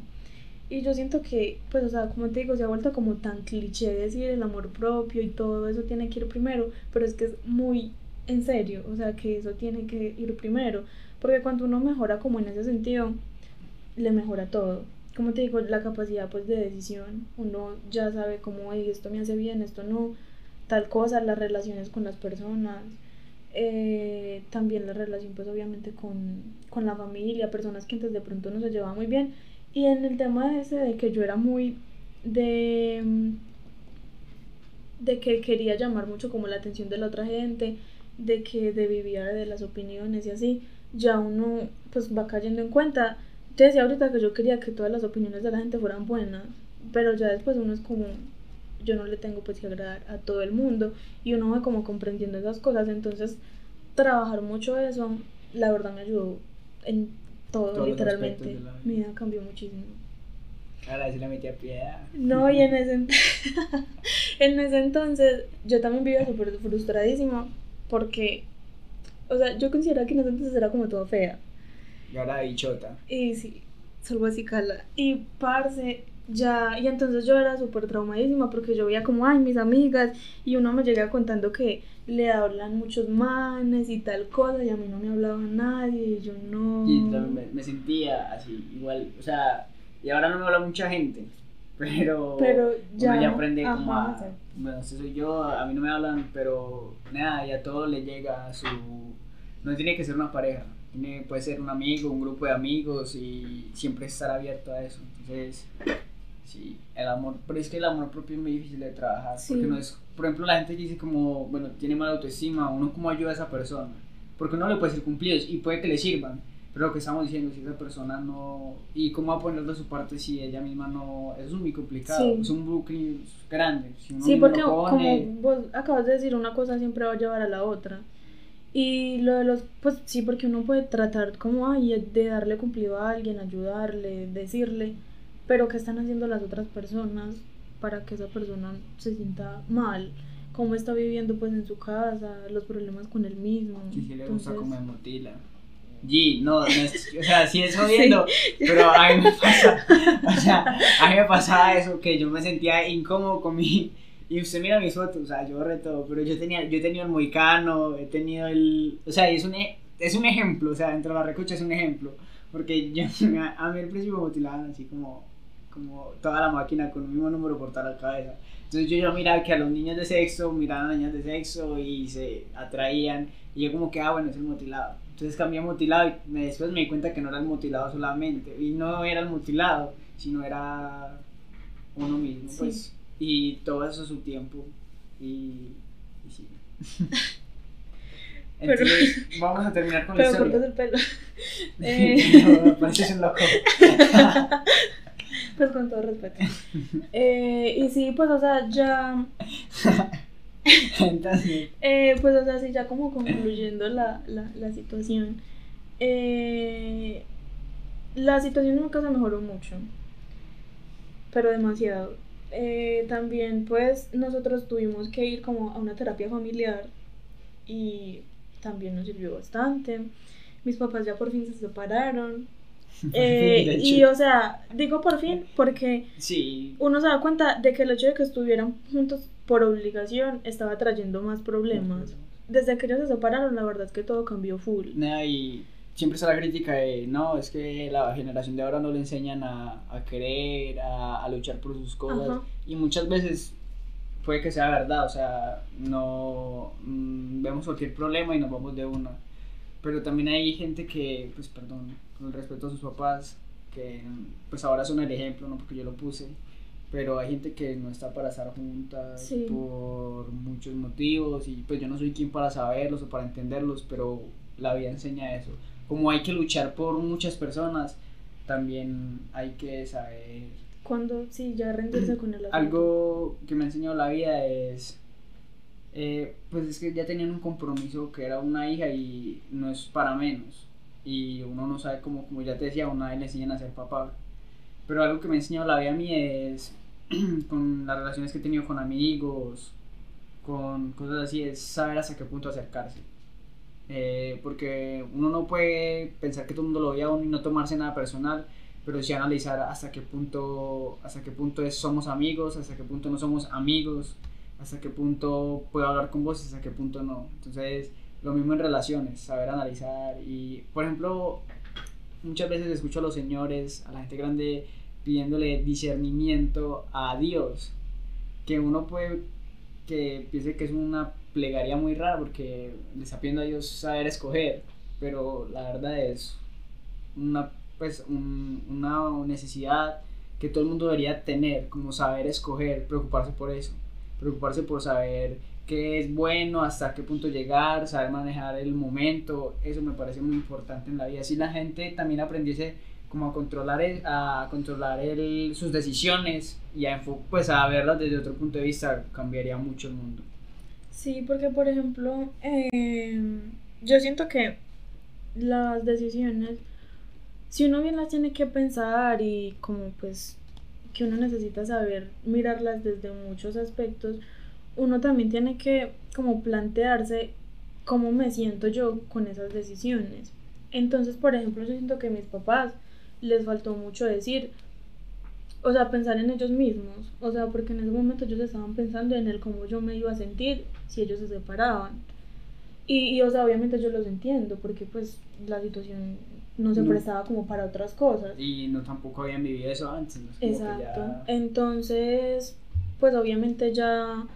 Y yo siento que, pues, o sea, como te digo, se ha vuelto como tan cliché decir el amor propio y todo eso tiene que ir primero, pero es que es muy en serio, o sea, que eso tiene que ir primero, porque cuando uno mejora como en ese sentido, le mejora todo. Como te digo, la capacidad pues de decisión, uno ya sabe cómo, esto me hace bien, esto no, tal cosa, las relaciones con las personas, eh, también la relación pues obviamente con, con la familia, personas que antes de pronto no se llevaban muy bien y en el tema ese de que yo era muy de de que quería llamar mucho como la atención de la otra gente, de que de vivir de las opiniones y así, ya uno pues va cayendo en cuenta. Te decía ahorita que yo quería que todas las opiniones de la gente fueran buenas, pero ya después uno es como yo no le tengo pues que agradar a todo el mundo y uno va como comprendiendo esas cosas, entonces trabajar mucho eso, la verdad me ayudó en todo, literalmente. Mi vida cambió muchísimo. Ahora sí la metí a piedad. No, y en ese, en ese entonces yo también vivía súper frustradísima porque, o sea, yo consideraba que en ese entonces era como toda fea. Y ahora bichota. Y sí, salvo así cala. Y parce, ya, y entonces yo era súper traumadísima porque yo veía como, ay, mis amigas, y uno me llega contando que le hablan muchos manes y tal cosa, y a mí no me hablaba nadie, y yo no. Y me, me, sentía así, igual, o sea, y ahora no me habla mucha gente, pero, pero ya, uno ya aprende como a. Bueno, ese soy yo, a mí no me hablan, pero nada, ya todo le llega a su. No tiene que ser una pareja, tiene, puede ser un amigo, un grupo de amigos y siempre estar abierto a eso. Entonces, sí, el amor, pero es que el amor propio es muy difícil de trabajar, porque no es por ejemplo, la gente dice como, bueno, tiene mala autoestima, uno cómo ayuda a esa persona, porque uno le puede ser cumplidos y puede que le sirvan, pero lo que estamos diciendo, si esa persona no, y cómo va a poner de su parte si ella misma no, eso es muy complicado, es un Brooklyn grande. Si uno sí, porque como vos acabas de decir, una cosa siempre va a llevar a la otra. Y lo de los, pues sí, porque uno puede tratar como, ay, de darle cumplido a alguien, ayudarle, decirle, pero ¿qué están haciendo las otras personas? para que esa persona se sienta mal, cómo está viviendo pues en su casa, los problemas con él mismo. Sí, sí le gusta comer motila. G, no, no es, o sea, sí es jodiendo, pero a mí me pasa, o sea, a mí me pasaba eso, que yo me sentía incómodo con mi, y usted mira mis fotos, o sea, yo todo, pero yo tenía, yo he tenido el moicano, he tenido el, o sea, es un, e, es un ejemplo, o sea, dentro de la recocha es un ejemplo, porque yo, a mí el principio me motilaban así como, como toda la máquina con un mismo número por toda la cabeza. Entonces yo ya miraba que a los niños de sexo miraban a niñas de sexo y se atraían. Y yo como que, ah, bueno, es el mutilado. Entonces cambié a mutilado y me, después me di cuenta que no era el mutilado solamente. Y no era el mutilado, sino era uno mismo, pues. Y todo eso su tiempo. Y, y sí. Entonces, vamos a terminar con la Pero historia. cortas el pelo. No, Eh, pareces un loco. Pues con todo respeto. Eh, y sí, pues, o sea, ya. Entonces, Eh, pues, o sea, sí, ya como concluyendo la, la, la situación. eh, la situación en mi casa mejoró mucho. Pero demasiado. Eh, también, pues, nosotros tuvimos que ir como a una terapia familiar. Y también nos sirvió bastante. Mis papás ya por fin se separaron. Eh, y, o sea, digo por fin porque sí, uno se da cuenta de que el hecho de que estuvieran juntos por obligación estaba trayendo más problemas. Desde que ellos se separaron, la verdad es que todo cambió full. Y siempre está la crítica de, no, es que la generación de ahora no le enseñan a, a querer, a, a luchar por sus cosas. Ajá. Y muchas veces puede que sea verdad, o sea, no mm, vemos cualquier problema y nos vamos de una. Pero también hay gente que, pues perdón, con el respeto a sus papás, que pues ahora son el ejemplo, no porque yo lo puse, pero hay gente que no está para estar juntas Sí. por muchos motivos y pues yo no soy quien para saberlos o para entenderlos, pero la vida enseña eso. Como hay que luchar por muchas personas, también hay que saber Cuando sí, ya rendirse con el asunto. algo que me ha enseñado la vida es, eh, pues es que ya tenían un compromiso que era una hija y no es para menos. Y uno no sabe cómo, como ya te decía, una vez le enseñan a ser papá. Pero algo que me ha enseñado la vida a mí es, con las relaciones que he tenido con amigos, con cosas así, es saber hasta qué punto acercarse. Eh, porque uno no puede pensar que todo el mundo lo odia uno y no tomarse nada personal, pero sí analizar hasta qué punto, hasta qué punto es, somos amigos, hasta qué punto no somos amigos, hasta qué punto puedo hablar con vos, hasta qué punto no. Entonces, lo mismo en relaciones, saber analizar y, por ejemplo, muchas veces escucho a los señores, a la gente grande pidiéndole discernimiento a Dios, que uno puede que piense que es una plegaria muy rara porque le está pidiendo a Dios saber escoger, pero la verdad es una pues un- una necesidad que todo el mundo debería tener, como saber escoger, preocuparse por eso, preocuparse por saber qué es bueno, hasta qué punto llegar, saber manejar el momento, eso me parece muy importante en la vida. Si la gente también aprendiese como a controlar el- a controlar el, sus decisiones y a pues a verlas desde otro punto de vista, cambiaría mucho el mundo. Sí, porque por ejemplo, eh, yo siento que las decisiones, si uno bien las tiene que pensar y como pues que uno necesita saber mirarlas desde muchos aspectos, uno también tiene que como plantearse cómo me siento yo con esas decisiones. Entonces, por ejemplo, yo siento que a mis papás les faltó mucho decir, o sea, pensar en ellos mismos, o sea, porque en ese momento ellos estaban pensando en el cómo yo me iba a sentir si ellos se separaban. Y, y, o sea, obviamente yo los entiendo, porque pues la situación no se No. prestaba como para otras cosas. Y no tampoco habían vivido eso antes. no es Exacto. ya- Entonces, pues obviamente ya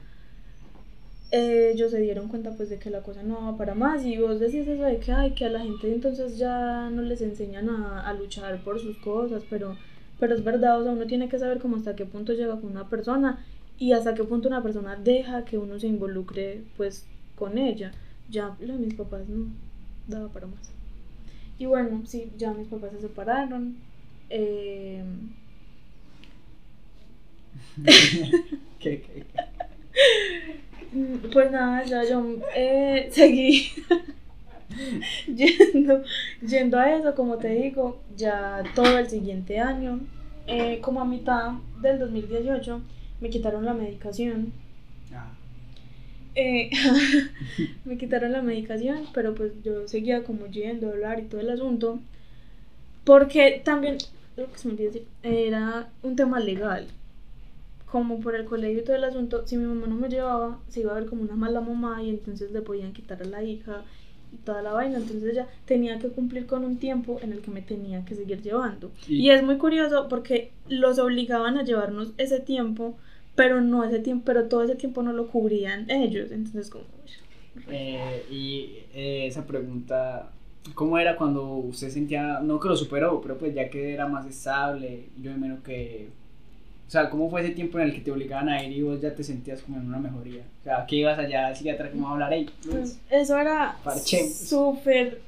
eh, ellos se dieron cuenta pues de que la cosa no va para más y vos decís eso de que, ay, que a la gente entonces ya no les enseñan a, a luchar por sus cosas, pero, pero es verdad, o sea, uno tiene que saber como hasta qué punto llega con una persona y hasta qué punto una persona deja que uno se involucre pues con ella. Ya lo de mis papás no daba para más. Y bueno, sí, ya mis papás se separaron. Eh, ¿Qué, qué, qué? Mm, Pues nada, ya yo eh, seguí yendo, yendo a eso, como te digo, ya todo el siguiente año, eh, como a mitad del 2018, me quitaron la medicación. Ah, Eh, me quitaron la medicación, pero pues yo seguía como yendo a hablar y todo el asunto, porque también, lo que se me olvidó decir, era un tema legal. Como por el colegio y todo el asunto, si mi mamá no me llevaba, se iba a ver como una mala mamá y entonces le podían quitar a la hija y toda la vaina, entonces ella tenía que cumplir con un tiempo en el que me tenía que seguir llevando. Y- Y, es muy curioso porque los obligaban a llevarnos ese tiempo, pero no ese tiempo, pero todo ese tiempo no lo cubrían ellos, entonces como... Eh, y eh, esa pregunta, ¿cómo era cuando usted sentía, no que lo superó, pero pues ya que era más estable, yo menos que, o sea, ¿cómo fue ese tiempo en el que te obligaban a ir y vos ya te sentías como en una mejoría? O sea, que ibas allá al psiquiatra como a hablar, Luis, Pues, Eso era súper.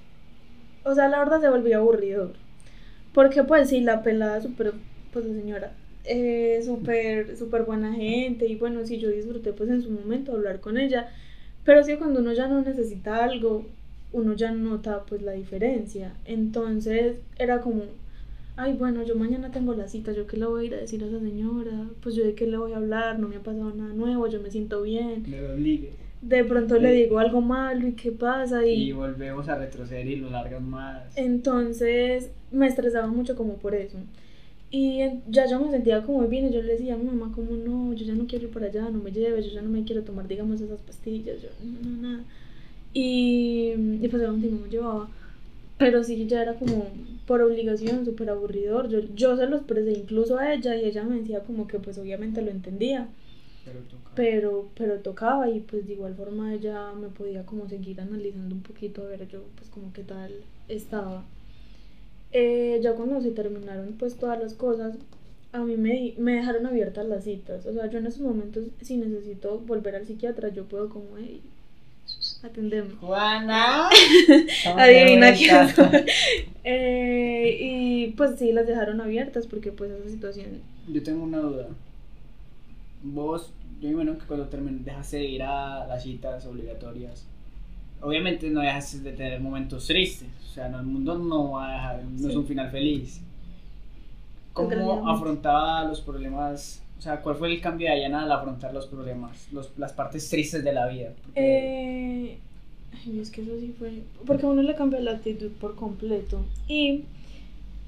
O sea, la verdad se volvió aburrido. Porque, pues, sí, la pelada, súper. Pues la señora, eh, súper, súper buena gente. Y bueno, sí, yo disfruté, pues, en su momento hablar con ella. Pero sí, cuando uno ya no necesita algo, uno ya nota, pues, la diferencia. Entonces, era como. Ay, bueno, yo mañana tengo la cita, yo qué le voy a ir a decir a esa señora, pues yo de qué le voy a hablar, no me ha pasado nada nuevo, yo me siento bien me obligue. de pronto le digo algo malo y qué pasa Y y volvemos a retroceder y lo largan más. entonces me estresaba mucho como por eso y ya yo me sentía como bien y yo le decía a mi mamá como no, yo ya no quiero ir para allá, no me lleves, yo ya no me quiero tomar digamos esas pastillas, yo no, no, nada y, y pues obviamente mi mamá me llevaba pero sí ya era como por obligación, súper aburridor, yo, yo se lo expresé incluso a ella y ella me decía como que pues obviamente lo entendía Pero toca. pero pero tocaba y pues de igual forma ella me podía como seguir analizando un poquito a ver yo pues como qué tal estaba Eh, ya cuando se terminaron pues todas las cosas a mí me, di- me dejaron abiertas las citas o sea yo en esos momentos si necesito volver al psiquiatra yo puedo como hey, atendeme Juana. adivina quién. Eh, y pues sí las dejaron abiertas porque pues esa situación Yo tengo una duda. Vos, yo me imagino que cuando termin- dejaste de ir a las citas obligatorias, obviamente no dejas de tener momentos tristes. O sea, no, el mundo no, va a dejar- no es un final feliz. ¿Cómo afrontaba los problemas? O sea, ¿cuál fue el cambio de Ayana al afrontar los problemas, los, las partes tristes de la vida? Porque- Eh, ay, es que eso sí fue. Porque uno le cambia la actitud por completo. Y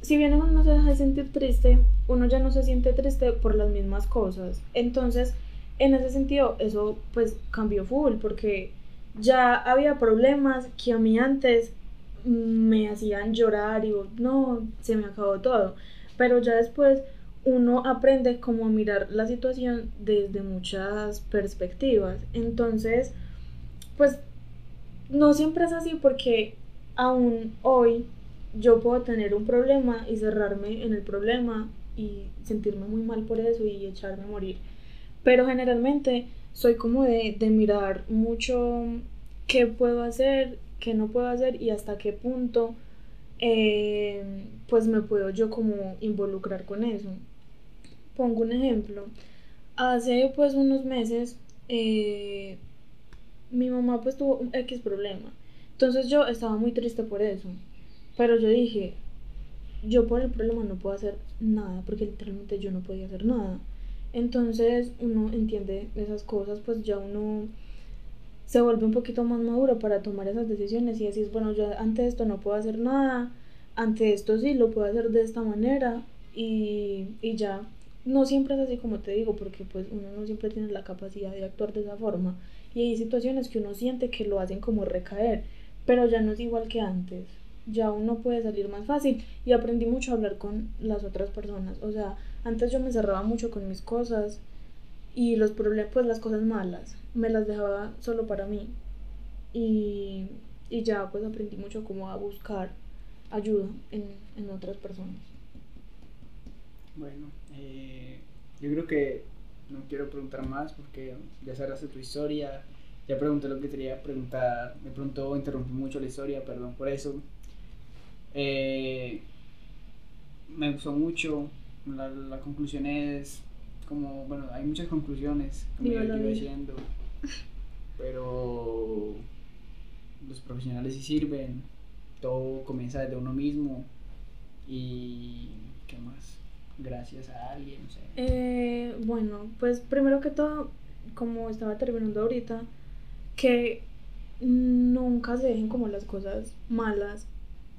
si bien uno no se deja de sentir triste, uno ya no se siente triste por las mismas cosas. Entonces, en ese sentido, eso pues cambió full. Porque ya había problemas que a mí antes me hacían llorar y no, se me acabó todo. Pero ya después uno aprende como mirar la situación desde muchas perspectivas. Entonces, pues no siempre es así porque aún hoy yo puedo tener un problema y cerrarme en el problema y sentirme muy mal por eso y echarme a morir. Pero generalmente soy como de, de mirar mucho qué puedo hacer, qué no puedo hacer y hasta qué punto eh, pues me puedo yo como involucrar con eso. Pongo un ejemplo. Hace pues unos meses eh, mi mamá pues tuvo un X problema. Entonces yo estaba muy triste por eso. Pero yo dije, yo por el problema no puedo hacer nada, porque literalmente yo no podía hacer nada. Entonces uno entiende esas cosas, pues ya uno se vuelve un poquito más maduro para tomar esas decisiones y decir, bueno, yo ante esto no puedo hacer nada, ante esto sí lo puedo hacer de esta manera y, y ya. No siempre es así como te digo, porque pues uno no siempre tiene la capacidad de actuar de esa forma. Y hay situaciones que uno siente que lo hacen como recaer, pero ya no es igual que antes. Ya uno puede salir más fácil y aprendí mucho a hablar con las otras personas. O sea, antes yo me cerraba mucho con mis cosas y los problemas, pues las cosas malas, me las dejaba solo para mí. Y, y ya pues aprendí mucho como a buscar ayuda en, en otras personas. Bueno, eh, yo creo que no quiero preguntar más porque ya cerraste tu historia, ya pregunté lo que quería preguntar, de pronto interrumpí mucho la historia, perdón por eso. Eh, me gustó mucho, la, la conclusión es como, bueno, hay muchas conclusiones, como yo iba diciendo, pero los profesionales sí sirven, todo comienza desde uno mismo y ¿qué más? Gracias a alguien, no sé. Eh, bueno, pues primero que todo, como estaba terminando ahorita, que nunca se dejen como las cosas malas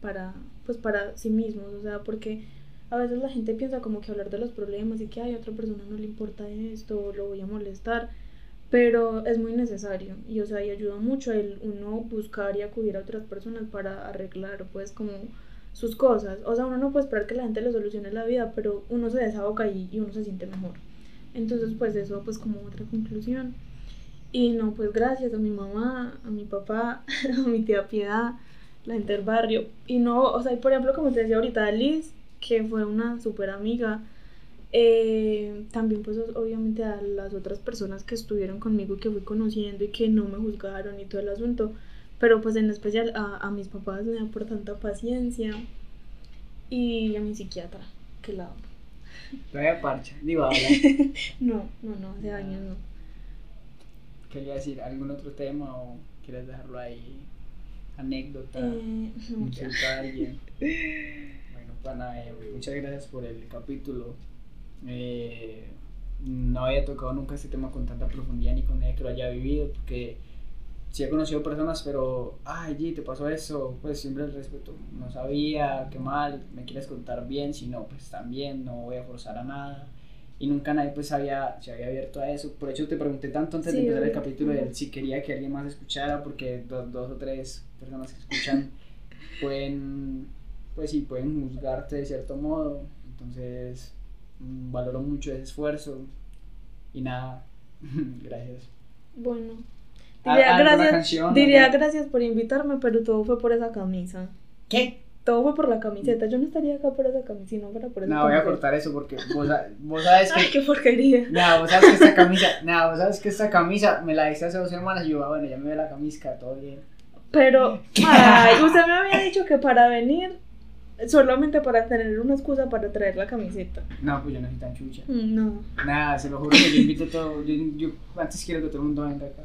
para, pues para sí mismos, o sea, porque a veces la gente piensa como que hablar de los problemas y que hay otra persona no le importa esto, lo voy a molestar, pero es muy necesario y o sea y ayuda mucho el uno buscar y acudir a otras personas para arreglar pues como sus cosas. O sea uno no puede esperar que la gente le solucione la vida pero uno se desahoga y, y uno se siente mejor. Entonces pues eso pues como otra conclusión. Y no pues gracias a mi mamá a mi papá a mi tía Piedad la gente del barrio. Y no o sea por ejemplo como te decía ahorita Liz que fue una súper amiga eh, también pues obviamente a las otras personas que estuvieron conmigo y que fui conociendo y que no me juzgaron y todo el asunto, pero pues en especial a, a mis papás me da por tanta paciencia y a mi psiquiatra, que la amo. Todavía parcha, digo, habla. no, no, no, hace años no. ¿Quería decir algún otro tema o quieres dejarlo ahí? Anécdota, Eh, no, ya. insultar a alguien. Pana, eh, muchas gracias por el capítulo. Eh, no había tocado nunca este tema con tanta profundidad ni con nadie que lo haya vivido, porque sí he conocido personas, pero, ay, G, te pasó eso, pues siempre el respeto. No sabía, qué mal, me quieres contar bien, si no, pues también, no voy a forzar a nada. Y nunca nadie pues había, se había abierto a eso. Por hecho te pregunté tanto antes de Sí, empezar el capítulo de si quería que alguien más escuchara, porque do- dos o tres personas que escuchan pueden, pues sí, pueden juzgarte de cierto modo. Entonces, mm, valoro mucho ese esfuerzo. Y nada, gracias. Bueno, ¿Al- diría, gracias, canción, diría gracias por invitarme, pero todo fue por esa camisa. ¿Qué? Todo fue por la camiseta. Yo no estaría acá por esa camisa, si no fuera por esa No, voy a cortar eso porque vos, vos sabes Ay, que... qué porquería. Nada, vos sabes que esta camisa, nada, vos sabes que esta camisa me la diste hace dos semanas y yo, ah, bueno, ya me ve la camisa, todo bien. Pero, ay, usted me había dicho que para venir, solamente para tener una excusa para traer la camiseta. No, pues yo no soy tan chucha. Mm, No. Nada, se lo juro que yo invito a todo. Yo, yo antes quiero que todo el mundo venga acá.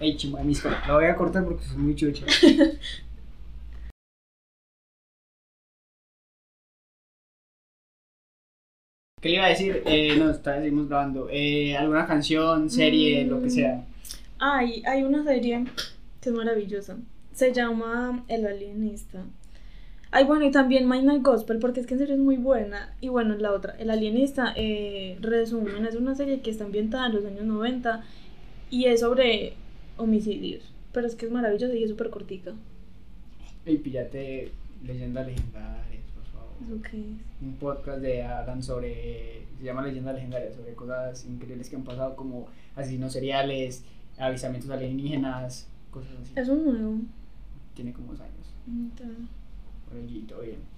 Ey, chimba, mis co- Lo voy a cortar porque soy muy chucha. ¿Qué le iba a decir? Eh, no, está, seguimos grabando. Eh, ¿Alguna canción, serie, lo que sea? Ay, hay una serie que es maravillosa. Se llama El Alienista. Ay, bueno, y también My Night Gospel, porque es que en serio es muy buena. Y bueno, la otra, El Alienista, eh, resumen, es una serie que está ambientada en los años 90 y es sobre homicidios. Pero es que es maravillosa y es súper cortica. Ey, píllate Leyendas Legendarias, por favor. ¿Eso qué es? Un podcast de hablan sobre. Se llama Leyendas Legendarias, sobre cosas increíbles que han pasado, como asesinos seriales, avisamientos alienígenas, cosas así. Es un nuevo. Tiene como dos años. Mm, ta- Por el todo bien.